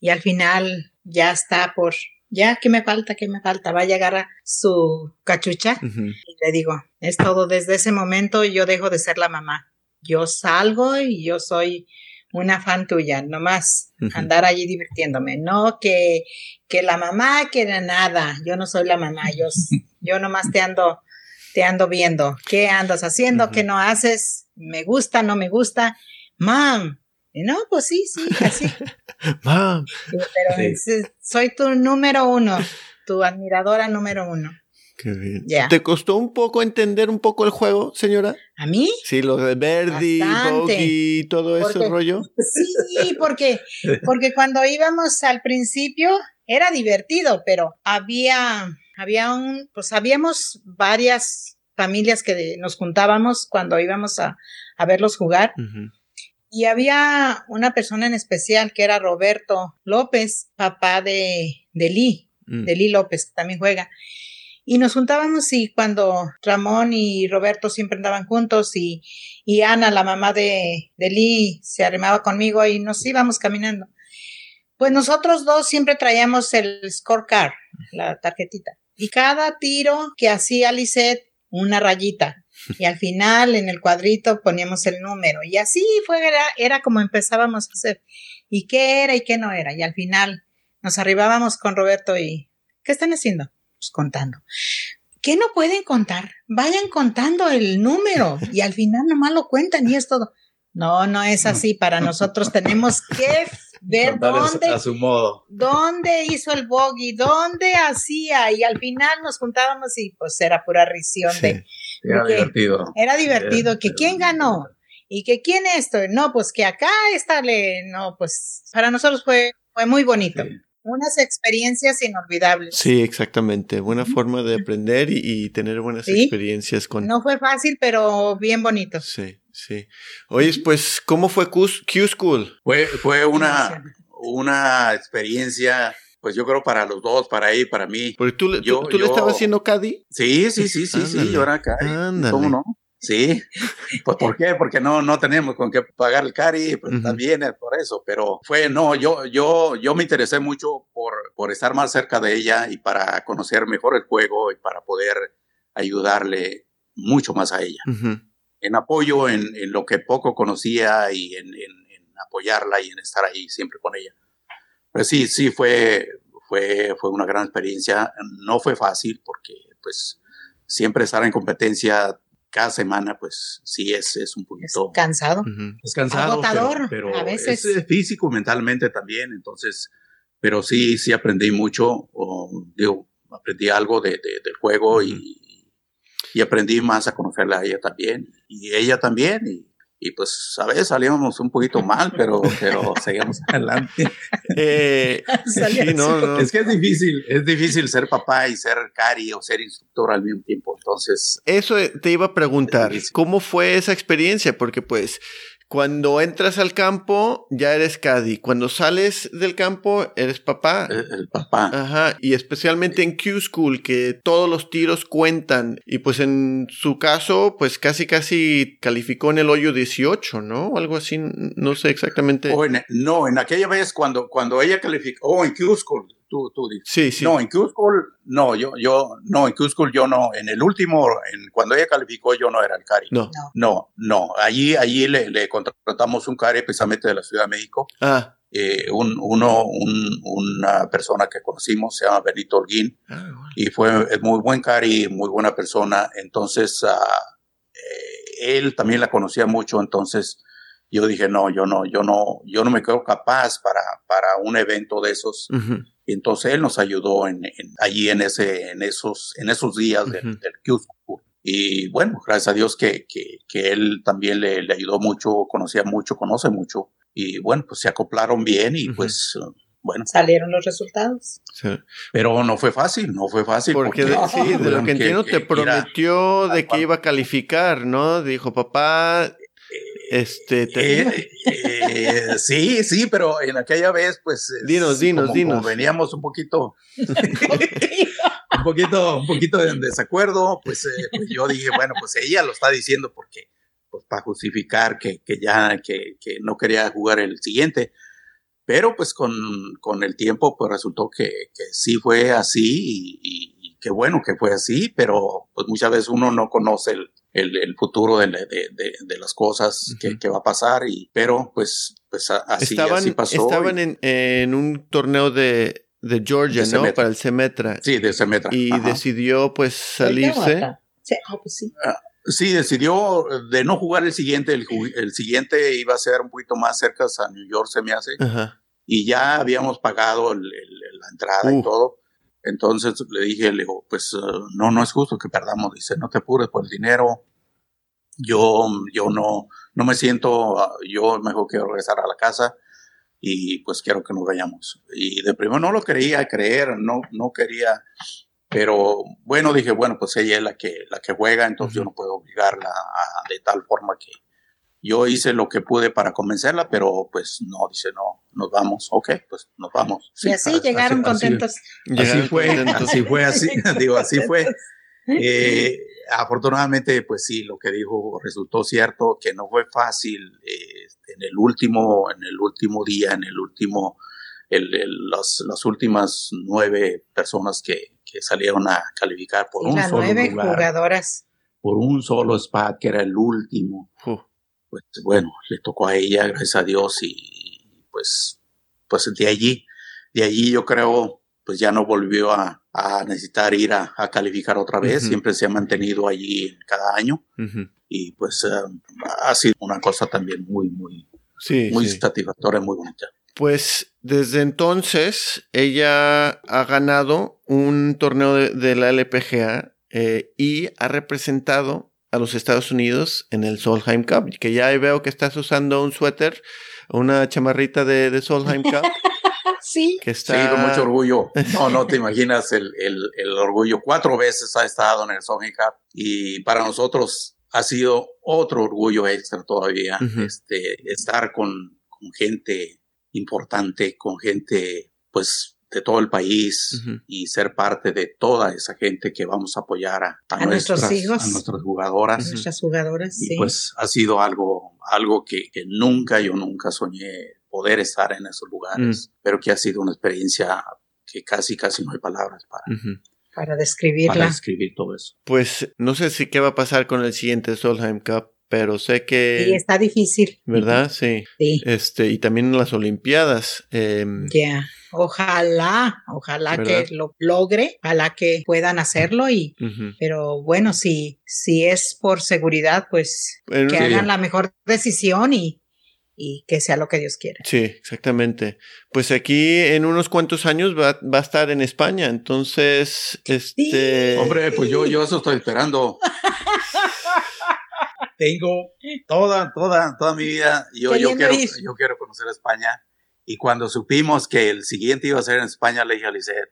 y al final ya está por, ya, ¿qué me falta? ¿Qué me falta? Va a llegar a su cachucha. Y le digo, es todo. Desde ese momento yo dejo de ser la mamá. Yo salgo y yo soy una fan tuya, nomás andar allí divirtiéndome, no que, que la mamá quiere nada, yo no soy la mamá, yo, [LAUGHS] yo nomás te ando, te ando viendo, qué andas haciendo, qué no haces, me gusta, no me gusta, mam, no, pues sí, sí, así. [LAUGHS] Mam. Pero soy tu número uno, tu admiradora número uno. Qué bien. ¿Te costó un poco entender un poco el juego, señora? ¿A mí? Sí, lo de Verdi, Bogey, todo ese rollo. Sí, porque, [LAUGHS] porque cuando íbamos al principio era divertido, pero había, había un, pues habíamos varias familias que nos juntábamos cuando íbamos a, a verlos jugar. Y había una persona en especial que era Roberto López, papá de, de Lee, mm. de Lee López, que también juega. Y nos juntábamos y cuando Ramón y Roberto siempre andaban juntos y, y Ana, la mamá de, de Lee, se arrimaba conmigo y nos íbamos caminando. Pues nosotros dos siempre traíamos el scorecard, la tarjetita. Y cada tiro que hacía Lisette, una rayita. Y al final en el cuadrito poníamos el número. Y así fue, era, era como empezábamos a hacer. Y qué era y qué no era. Y al final nos arribábamos con Roberto y, ¿qué están haciendo? Pues, contando. ¿Qué no pueden contar? Vayan contando el número y al final nomás lo cuentan y es todo. No, no es así. Para nosotros tenemos que ver dónde, a su modo. dónde hizo el bogey, dónde hacía y al final nos juntábamos y pues era pura risión de, era divertido. Era divertido que quién ganó y que quién esto, no, pues que acá está, no, pues para nosotros fue fue muy bonito. Unas experiencias inolvidables. Sí, exactamente. Buena forma de aprender y, tener buenas experiencias con. No fue fácil, pero bien bonito. Sí, sí. Oye, pues, ¿cómo fue Q, School? Fue, fue una, una experiencia pues yo creo para los dos, para él, para mí. Porque tú, yo, tú, le estabas haciendo Cadi. Sí, sí, sí, sí, sí, yo era Cadi. ¿Cómo no? Sí, [LAUGHS] pues ¿por qué? Porque no, no tenemos con qué pagar el cari, pues también es por eso, pero fue, no, yo, yo, yo me interesé mucho por, por estar más cerca de ella y para conocer mejor el juego y para poder ayudarle mucho más a ella. En apoyo en, en, lo que poco conocía y en, en, apoyarla y en estar ahí siempre con ella. Pues sí, sí, fue, fue, fue una gran experiencia. No fue fácil porque pues siempre estar en competencia cada semana, pues sí es, es un poquito... Es cansado. Es cansado. Agotador, pero, a veces. Es físico, mentalmente también, entonces, pero sí, sí aprendí mucho, o, digo, aprendí algo de, del juego y, y, aprendí más a conocerla a ella también, y ella también, y y pues a veces salíamos un poquito mal, pero, pero seguimos [LAUGHS] adelante. Eh, sí, no, Es que es difícil, es difícil ser papá y ser cari o ser instructor al mismo tiempo, entonces... Eso te iba a preguntar, ¿cómo fue esa experiencia? Porque pues cuando entras al campo, ya eres Cadi. Cuando sales del campo, eres papá. El, papá. Ajá. Y especialmente en Q School, que todos los tiros cuentan. Y pues en su caso, pues casi casi calificó en el hoyo 18, ¿no? Algo así, no sé exactamente. no, en aquella vez cuando, cuando ella calificó, oh, en Q School tú, tú dices. Sí, sí. No, en Q-School, no, yo, yo, no, en Q-School yo no, en el último, en, cuando ella calificó yo no era el CARI. No. No, no, allí, allí le, le contratamos un CARI precisamente de la Ciudad de México. Ah. Eh, un, uno, un, una persona que conocimos, se llama Benito Holguín, ah, y fue muy buen cari, muy buena persona. Entonces, uh, eh, él también la conocía mucho, entonces yo dije, no, yo no, yo no, yo no me quedo capaz para, para un evento de esos. Y entonces él nos ayudó en, allí en, ese, en, esos, en esos días del, Q Y bueno, gracias a Dios que, que, que él también le, le, ayudó mucho, conocía mucho, conoce mucho. Y bueno, pues se acoplaron bien y pues bueno. Salieron los resultados. Pero no fue fácil, no fue fácil. Porque, de, sí, de lo [LAUGHS] que entiendo te prometió de que iba a calificar, ¿no? Dijo, papá, este, eh, eh, sí, sí, pero en aquella vez, pues. Dinos, dinos, dinos. veníamos un poquito. [LAUGHS] un poquito, un poquito en desacuerdo, pues, eh, pues, yo dije, bueno, pues ella lo está diciendo porque, pues para justificar que, que ya, que, que, no quería jugar el siguiente. Pero pues con, con el tiempo, pues resultó que, que sí fue así y, y, y qué bueno que fue así, pero pues muchas veces uno no conoce el, el, el futuro de, de, de, las cosas que, que, va a pasar, y, pero pues, pues así, estaban, así pasó. Estaban en, en, un torneo de, de Georgia, ¿no? Para el Semetra. Sí, de Semetra. Y decidió pues salirse. Sí, oh, pues sí. Ah, Sí, decidió de no jugar el siguiente. El, el, siguiente iba a ser un poquito más cerca a New York, se me hace. Y ya habíamos pagado la entrada y todo. Entonces le dije, le digo, pues no, no es justo que perdamos. Dice, no te apures por el dinero. Yo, yo no, no me siento, yo mejor quiero regresar a la casa y pues quiero que nos vayamos. Y de primero no lo quería creer, no, no quería pero bueno, dije, bueno, pues ella es la que, la que juega, entonces yo no puedo obligarla de tal forma que yo hice lo que pude para convencerla, pero pues no, dice, no, nos vamos, ok, pues nos vamos. y así llegaron contentos. Así, fue, así [LAUGHS] fue, así, digo, así fue. Eh, afortunadamente, pues sí, lo que dijo resultó cierto, que no fue fácil eh, en el último, en el último día, en el último, el, las últimas nueve personas que, que salieron a calificar por un solo nueve jugadoras. Por un solo spot, que era el último. Pues bueno, le tocó a ella, gracias a Dios, y pues, pues de allí, de allí yo creo, pues ya no volvió a, a necesitar ir a, a, calificar otra vez, siempre se ha mantenido allí cada año, y pues eh, ha sido una cosa también muy, muy, muy satisfactoria, muy bonita. Pues desde entonces ella ha ganado un torneo de, la LPGA eh, y ha representado a los Estados Unidos en el Solheim Cup, que ya veo que estás usando un suéter, una chamarrita de, de Solheim Cup. [LAUGHS] sí. Que está... Sí, con mucho orgullo. [LAUGHS] No, no te imaginas el, el, orgullo. Cuatro veces ha estado en el Solheim Cup y para nosotros ha sido otro orgullo extra todavía, este, estar con, con gente importante con gente pues de todo el país y ser parte de toda esa gente que vamos a apoyar a, nuestros hijos, a nuestras jugadoras. A nuestras jugadoras, y pues ha sido algo, algo que, que, nunca, yo nunca soñé poder estar en esos lugares, mm. pero que ha sido una experiencia que casi, casi no hay palabras para. Para describirla. Para describir todo eso. Pues no sé si qué va a pasar con el siguiente Solheim Cup, pero sé que... Sí, está difícil. ¿Verdad? Sí. Sí. Este, y también en las Olimpiadas. Em, ya. Ojalá, ojalá que lo logre, ojalá que puedan hacerlo y, pero bueno, si, si es por seguridad, pues que hagan la mejor decisión y, y que sea lo que Dios quiera. Sí, exactamente. Pues aquí en unos cuantos años va, va a estar en España, entonces, este... Hombre, pues yo, yo eso estoy esperando. [LAUGHS] tengo toda, toda, toda mi vida. Yo, yo, quiero, yo quiero conocer España. Y cuando supimos que el siguiente iba a ser en España, le dije a Lisette,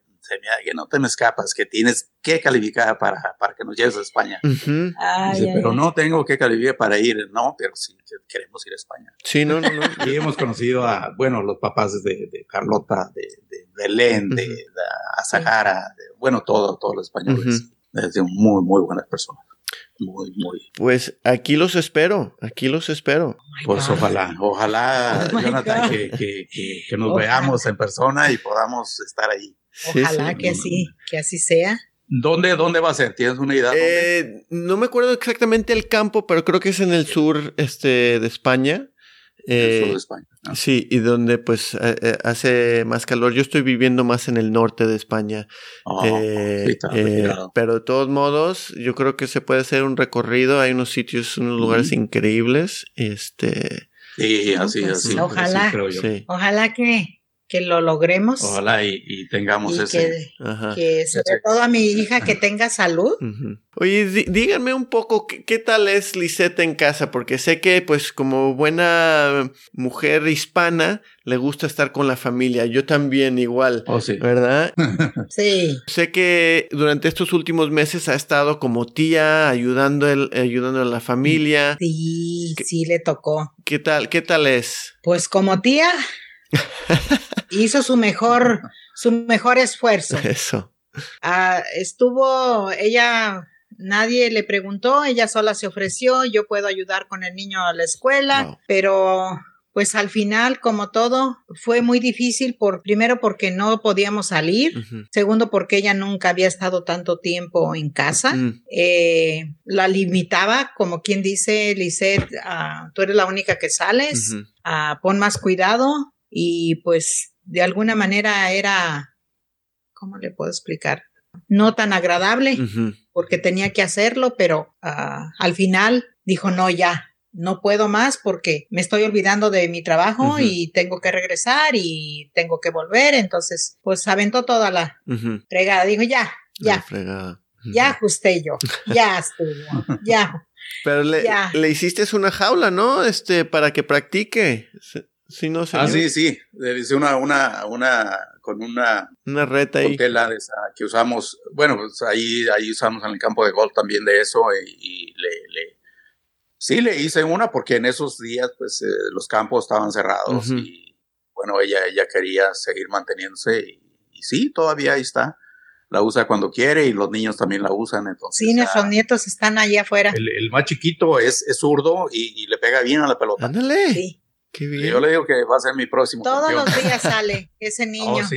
que no te me escapas, que tienes que calificar para, para que nos lleves a España. pero no tengo que calificar para ir. No, pero sí, queremos ir a España. Sí, no, no, no. [LAUGHS] y hemos conocido a, bueno, los papás de, de Carlota, de, de Belén, de, de Azahara, bueno, todos, todos los españoles. Uh muy, muy buenas personas muy, muy. Pues aquí los espero, aquí los espero. Oh pues ojalá, ojalá, oh Jonathan, que, que, que, nos veamos en persona y podamos estar ahí. Ojalá que sí, que así sea. ¿Dónde, ¿Dónde va a ser? ¿Tienes una idea? Eh, no me acuerdo exactamente el campo, pero creo que es en el sur este, de España. Eh, sur de España. Sí, y donde pues eh, eh, hace más calor. Yo estoy viviendo más en el norte de España. Oh, eh, pero de todos modos, yo creo que se puede hacer un recorrido. Hay unos sitios, unos lugares increíbles. Este. Sí, así, pues, así. Ojalá, ojalá que, que lo logremos. Ojalá y, tengamos ese. Que, sobre todo a mi hija que tenga salud. Oye, díganme un poco ¿qué, tal es Lisette en casa, porque sé que pues como buena mujer hispana le gusta estar con la familia. Yo también igual, oh, sí. ¿verdad? [LAUGHS] sí. Sé que durante estos últimos meses ha estado como tía ayudando el, ayudando a la familia. Sí, sí le tocó. ¿Qué tal? ¿Qué tal es? Pues como tía [LAUGHS] hizo su mejor, su mejor esfuerzo. Eso. Ah, estuvo, ella, nadie le preguntó, ella sola se ofreció, yo puedo ayudar con el niño a la escuela, pero pues al final, como todo, fue muy difícil por, primero porque no podíamos salir, segundo porque ella nunca había estado tanto tiempo en casa, mm. eh, la limitaba, como quien dice, Lisette, ah, tú eres la única que sales, ah, pon más cuidado, y pues de alguna manera era, ¿cómo le puedo explicar? no tan agradable porque tenía que hacerlo, pero ah, al final dijo, no, ya, no puedo más porque me estoy olvidando de mi trabajo y tengo que regresar y tengo que volver. Entonces, pues aventó toda la fregada. Dijo, ya, ya. Ya ajusté yo. Ya estuvo. ya. Pero le, le hiciste una jaula, ¿no? Este, para que practique. Si no, ah, sí, sí. Le hice una, una, una, con una, una reta ahí. Tela esa que usamos. Bueno, pues ahí, ahí usamos en el campo de golf también de eso y, le, le, sí le hice una porque en esos días, pues, eh, los campos estaban cerrados y, bueno, ella, ella quería seguir manteniéndose y, y sí, todavía ahí está la usa cuando quiere y los niños también la usan. Entonces, sí, nuestros nietos están allá afuera. El, más chiquito es, es zurdo y, le pega bien a la pelota. Ándale. Sí. Qué bien. Yo le digo que va a ser mi próximo. Todos los días sale ese [LAUGHS] oh, niño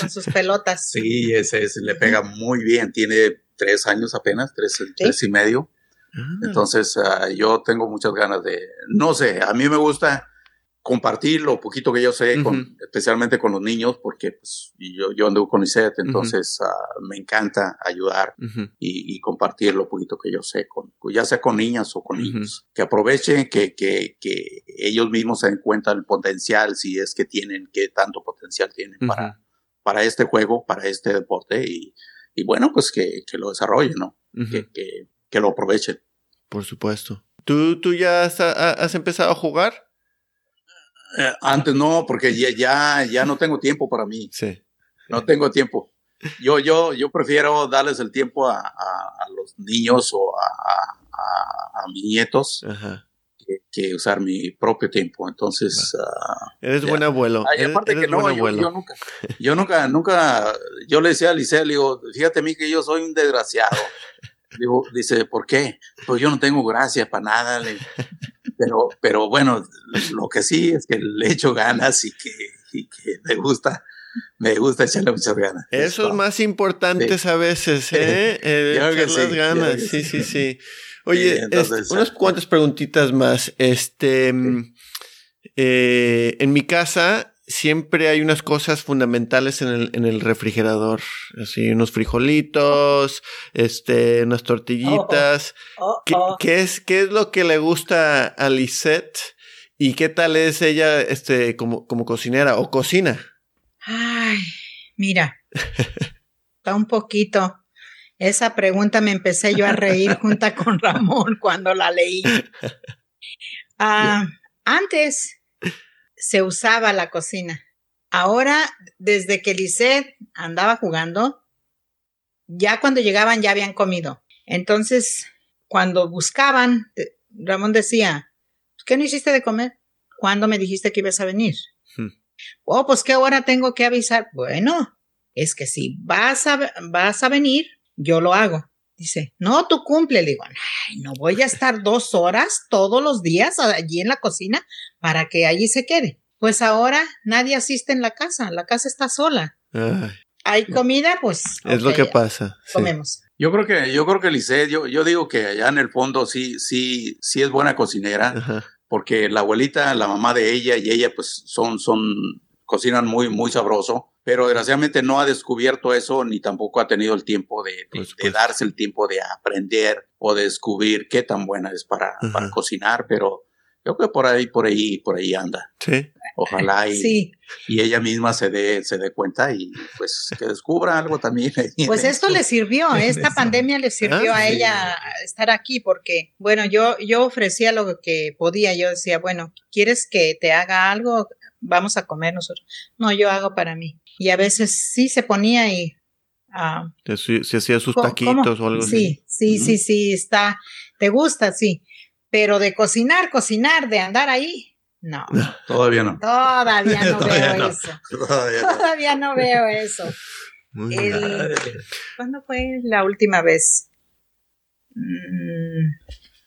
con sus pelotas. Sí, ese, le pega muy bien. Tiene tres años apenas, tres, tres y medio. Ah. Entonces, ah, yo tengo muchas ganas de, no sé, a mí me gusta compartir lo poquito que yo sé, con, especialmente con los niños, porque pues, yo, yo ando con ISET, entonces ah, me encanta ayudar y, compartir lo poquito que yo sé, con, ya sea con niñas o con niños. Que aprovechen, que, que, que, ellos mismos se den cuenta del potencial, si es que tienen, qué tanto potencial tienen para, para este juego, para este deporte, y, y bueno, pues que, que lo desarrollen, ¿no? que, que, que, lo aprovechen. Por supuesto. ¿Tú, tú ya has empezado a jugar? Eh, antes no, porque ya, ya, ya no tengo tiempo para mí. Sí. No tengo tiempo. Yo, yo, yo prefiero darles el tiempo a, los niños o a, mis nietos que, usar mi propio tiempo. Entonces. Ah, Eres buen abuelo. aparte que no, yo, nunca, yo nunca, nunca, yo le decía a Licea, le digo, fíjate a mí que yo soy un desgraciado. Digo, dice, ¿por qué? Pues yo no tengo gracia para nada. Pero, pero bueno, lo que sí es que le echo ganas y que, me gusta. Me gusta echarle muchas ganas. Eso es más importante a veces, [LAUGHS] ¿eh? echarle las ganas, sí, sí, sí. Oye, unas cuantas preguntitas más. Este, mm, eh, en mi casa siempre hay unas cosas fundamentales en el, en el refrigerador. Así, unos frijolitos, este, unas tortillitas. Oh, oh, ¿Qué, es, ¿Qué es lo que le gusta a Lisette? ¿Y qué tal es ella este, como, como cocinera o cocina? Ay, mira. está un poquito. Esa pregunta me empecé yo a reír junto con Ramón cuando la leí. [LAUGHS] Ah, antes se usaba la cocina. Ahora, desde que Lisette andaba jugando, ya cuando llegaban ya habían comido. Entonces, cuando buscaban, eh, Ramón decía, ¿qué no hiciste de comer? ¿Cuándo me dijiste que ibas a venir? Hmm. Oh, pues qué hora tengo que avisar. Bueno, es que si vas a, vas a venir, yo lo hago. Dice, no, tú cumple. Le digo, no voy a estar dos horas todos los días allí en la cocina para que allí se quede. Pues ahora nadie asiste en la casa, la casa está sola. Hay comida, pues. Es lo que pasa. Comemos. Yo creo que, yo creo que Lice, yo, yo digo que allá en el fondo sí, sí, sí es buena cocinera, porque la abuelita, la mamá de ella y ella, pues son, son, cocinan muy, muy sabroso pero desgraciadamente no ha descubierto eso ni tampoco ha tenido el tiempo de, darse el tiempo de aprender o de descubrir qué tan buena es para, para cocinar, pero yo creo que por ahí, por ahí, por ahí anda. Sí. Ojalá y, y ella misma se dé, se dé cuenta y pues que descubra algo también. Pues esto le sirvió, [LAUGHS] esta pandemia le sirvió ah, a ella estar aquí porque, bueno, yo, yo ofrecía lo que podía, yo decía, bueno, ¿quieres que te haga algo? Vamos a comer nosotros. No, yo hago para mí y a veces sí se ponía y... Uh, se, hacía sus taquitos o algo así. Sí, sí, sí, sí, está, te gusta, sí, pero de cocinar, cocinar, de andar ahí, no. [LAUGHS] [LAUGHS] [LAUGHS] Todavía no. Todavía no veo eso. Todavía no. veo eso. ¿Cuándo fue la última vez? Mm,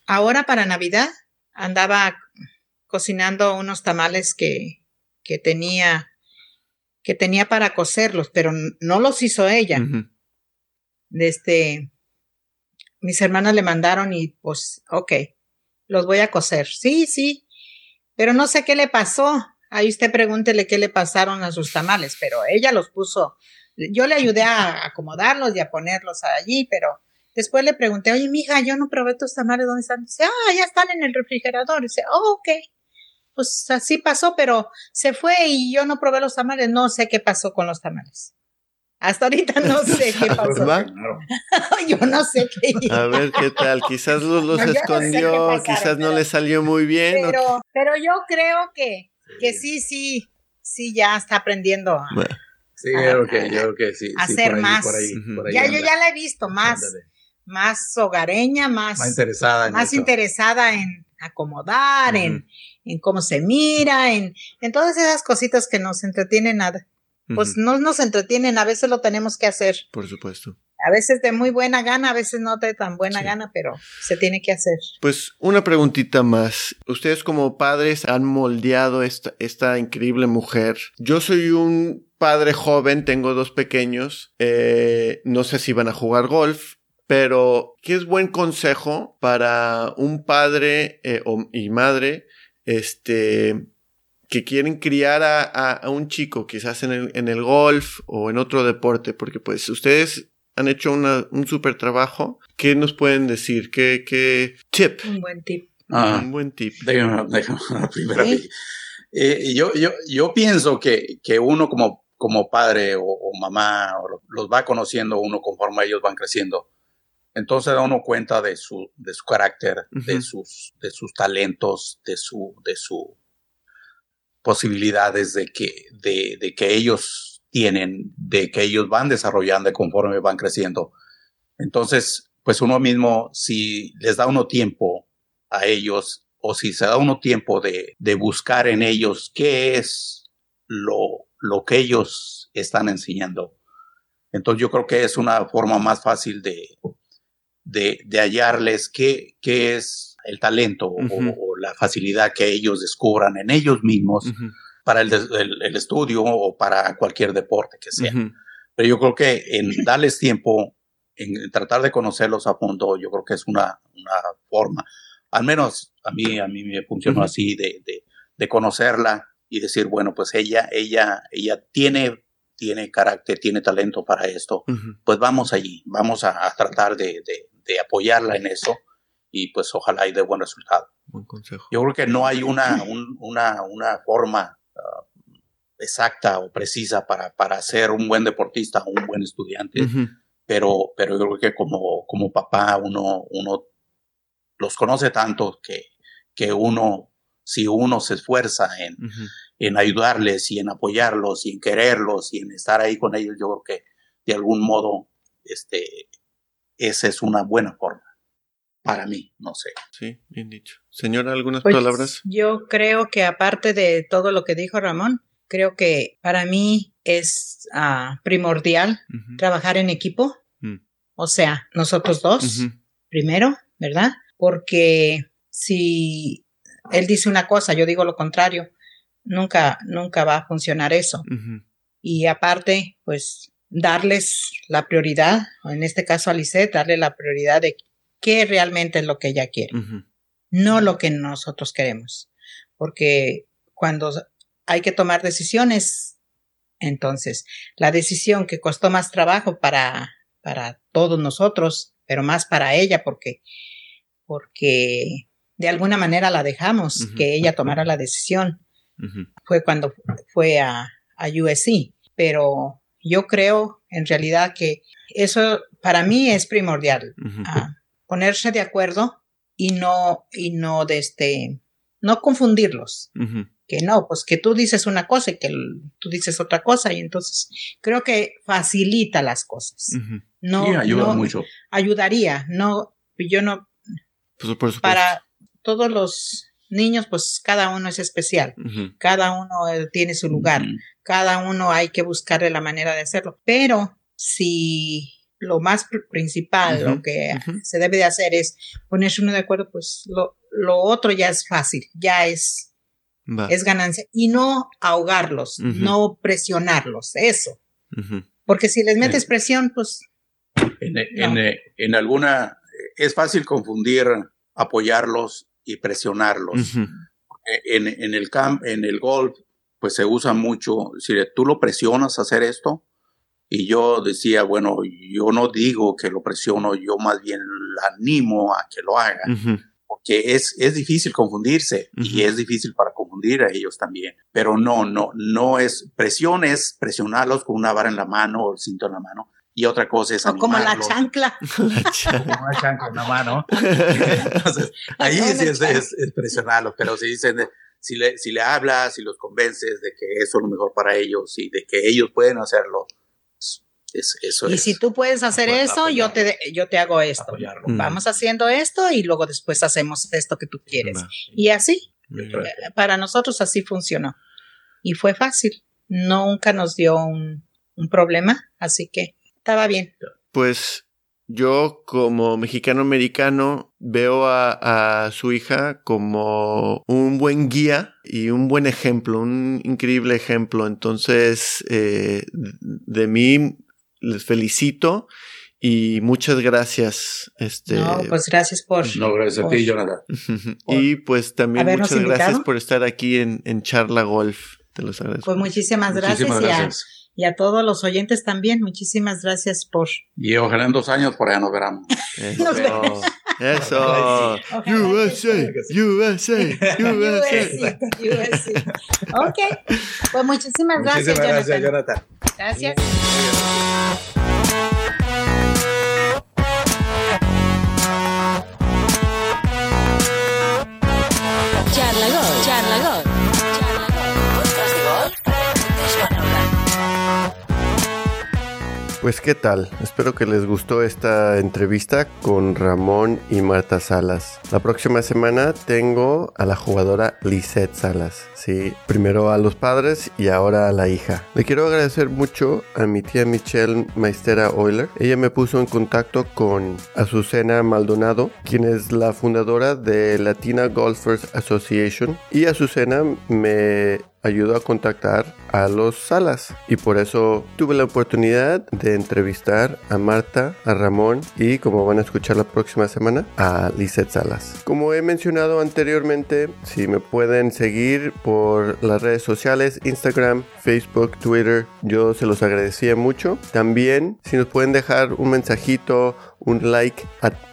ahora para Navidad andaba cocinando unos tamales que, que tenía que tenía para coserlos, pero no los hizo ella. Este, mis hermanas le mandaron y pues, ok, los voy a coser. Sí, sí, pero no sé qué le pasó. Ahí usted pregúntele qué le pasaron a sus tamales, pero ella los puso yo le ayudé a acomodarlos y a ponerlos allí, pero después le pregunté, oye, mija, yo no probé tus tamales, ¿dónde están? Dice, ah, ya están en el refrigerador. Dice, oh, ok. Pues así pasó, pero se fue y yo no probé los tamales, no sé qué pasó con los tamales. Hasta ahorita [LAUGHS] no sé qué pasó. [LAUGHS] yo no sé qué. A ver qué tal. Quizás los, escondió, quizás no le salió muy bien. Pero, pero yo creo que, que sí, sí, sí, ya está aprendiendo a. Sí, yo creo que, sí. Hacer más. ya, yo ya la he visto más, más hogareña, más, más interesada, en, más interesada en acomodar, en, en cómo se mira, en, en todas esas cositas que nos entretienen nada pues no nos entretienen, a veces lo tenemos que hacer. Por supuesto. A veces de muy buena gana, a veces no de tan buena gana, pero se tiene que hacer. Pues una preguntita más. Ustedes como padres han moldeado esta, esta increíble mujer. Yo soy un padre joven, tengo dos pequeños, eh, no sé si van a jugar golf, pero ¿qué es buen consejo para un padre eh, y madre este, que quieren criar a, un chico, quizás en el, en el, golf o en otro deporte, porque pues ustedes han hecho un súper trabajo. ¿Qué nos pueden decir? ¿Qué, qué tip? Un buen tip. Ah, un buen tip. Déjame, déjame [LAUGHS] eh, yo, yo, yo pienso que, que uno como, como padre o, mamá los va conociendo uno conforme ellos van creciendo. Entonces da uno cuenta de su, de su carácter, de, sus, de sus talentos, de su, de su posibilidades de que, de, de que ellos tienen, de que ellos van desarrollando conforme van creciendo. Entonces, pues uno mismo, si les da uno tiempo a ellos, o si se da uno tiempo de, de buscar en ellos qué es lo, lo que ellos están enseñando. Entonces yo creo que es una forma más fácil de, de, de hallarles qué, qué es el talento o, la facilidad que ellos descubran en ellos mismos para el, el, estudio o para cualquier deporte que sea. Pero yo creo que en darles tiempo, en tratar de conocerlos a fondo, yo creo que es una, una forma, al menos a mí, a mí me funcionó así, de, de, de, conocerla y decir, bueno, pues ella, ella, ella tiene, tiene carácter, tiene talento para esto, pues vamos allí, vamos a, a tratar de, de, apoyarla en eso y pues ojalá y dé buen resultado. Buen consejo. Yo creo que no hay una, una, una forma ah, exacta o precisa para, para ser un buen deportista o un buen estudiante, pero, pero yo creo que como, como papá uno, uno los conoce tanto que, que uno, si uno se esfuerza en, en ayudarles y en apoyarlos y en quererlos y en estar ahí con ellos, yo creo que de algún modo este, esa es una buena forma para mí, no sé. Sí, bien dicho. Señora, ¿algunas pues, palabras? Yo creo que aparte de todo lo que dijo Ramón, creo que para mí es ah, primordial trabajar en equipo. Mm. O sea, nosotros dos, primero, ¿verdad? Porque si él dice una cosa, yo digo lo contrario, nunca, nunca va a funcionar eso. Y aparte, pues darles la prioridad, en este caso a Lisette, darle la prioridad de qué realmente es lo que ella quiere, no lo que nosotros queremos. Porque cuando hay que tomar decisiones, entonces la decisión que costó más trabajo para, para todos nosotros, pero más para ella, porque, porque de alguna manera la dejamos que ella tomara la decisión, fue cuando fue a, a USC. Pero yo creo en realidad que eso para mí es primordial ponerse de acuerdo y no, y no de este, no confundirlos. Que no, pues que tú dices una cosa y que tú dices otra cosa y entonces creo que facilita las cosas. No, ayuda mucho. Ayudaría, no, yo no, pues, para todos los niños, pues cada uno es especial, cada uno eh, tiene su lugar, cada uno hay que buscarle la manera de hacerlo, pero si lo más principal, lo que se debe de hacer es ponerse uno de acuerdo, pues lo, lo otro ya es fácil, ya es, es ganancia. Y no ahogarlos, no presionarlos, eso. Porque si les metes presión, pues... En, en, en, alguna, es fácil confundir apoyarlos y presionarlos. En, en, el camp, en el golf, pues se usa mucho, si tú lo presionas a hacer esto, Y yo decía, bueno, yo no digo que lo presiono, yo más bien la animo a que lo haga. Porque es, es difícil confundirse y es difícil para confundir a ellos también. Pero no, no, no es, presión es presionarlos con una vara en la mano o el cinto en la mano y otra cosa es o como la chancla. [LAUGHS] la chancla. Como una chancla en la mano. Entonces, ahí sí es, es, presionarlos, pero si dicen, si le, si le hablas, si los convences de que eso es lo mejor para ellos y de que ellos pueden hacerlo, es, eso y si tú puedes hacer eso, yo te, yo te hago esto. Vamos haciendo esto y luego después hacemos esto que tú quieres. Y así, eh, para nosotros así funcionó. Y fue fácil. Nunca nos dio un, un problema, así que estaba bien. Pues yo como mexicano americano veo a, su hija como un buen guía y un buen ejemplo, un increíble ejemplo. Entonces, eh, de mí les felicito y muchas gracias. Este, no, pues gracias por. No, gracias a ti, Jonathan. [LAUGHS] y pues también muchas gracias por estar aquí en, en Charla Golf. Te los agradezco. Pues muchísimas gracias. gracias y a todos los oyentes también. Muchísimas gracias por. Y ojalá en dos años por allá nos veremos. Eso. Eso. USA, USA, USA. USA. Ok. Pues muchísimas gracias, muchísimas gracias, Jonathan. Gracias. Pues qué tal, espero que les gustó esta entrevista con Ramón y Marta Salas. La próxima semana tengo a la jugadora Lisette Salas, sí, primero a los padres y ahora a la hija. Le quiero agradecer mucho a mi tía Michelle Maestera Euler. Ella me puso en contacto con Azucena Maldonado, quien es la fundadora de Latina Golfers Association y Azucena me ayudó a contactar a los Salas y por eso tuve la oportunidad de entrevistar a Marta, a Ramón y como van a escuchar la próxima semana a Lizeth Salas. Como he mencionado anteriormente, si me pueden seguir por las redes sociales, Instagram, Facebook, Twitter, yo se los agradecía mucho. También si nos pueden dejar un mensajito, un like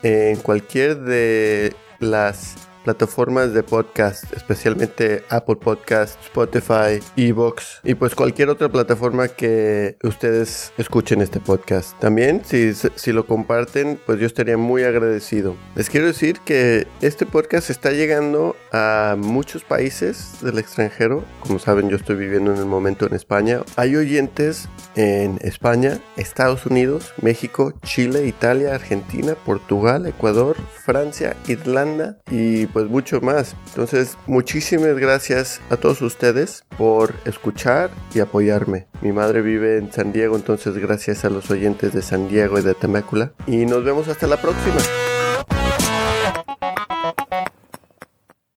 en cualquier de las plataformas de podcast, especialmente Apple Podcast, Spotify, Evox y pues cualquier otra plataforma que ustedes escuchen este podcast. También si, si lo comparten, pues yo estaría muy agradecido. Les quiero decir que este podcast está llegando a muchos países del extranjero. Como saben, yo estoy viviendo en el momento en España. Hay oyentes en España, Estados Unidos, México, Chile, Italia, Argentina, Portugal, Ecuador, Francia, Irlanda y pues mucho más. Entonces, muchísimas gracias a todos ustedes por escuchar y apoyarme. Mi madre vive en San Diego, entonces gracias a los oyentes de San Diego y de Temécula. Y nos vemos hasta la próxima.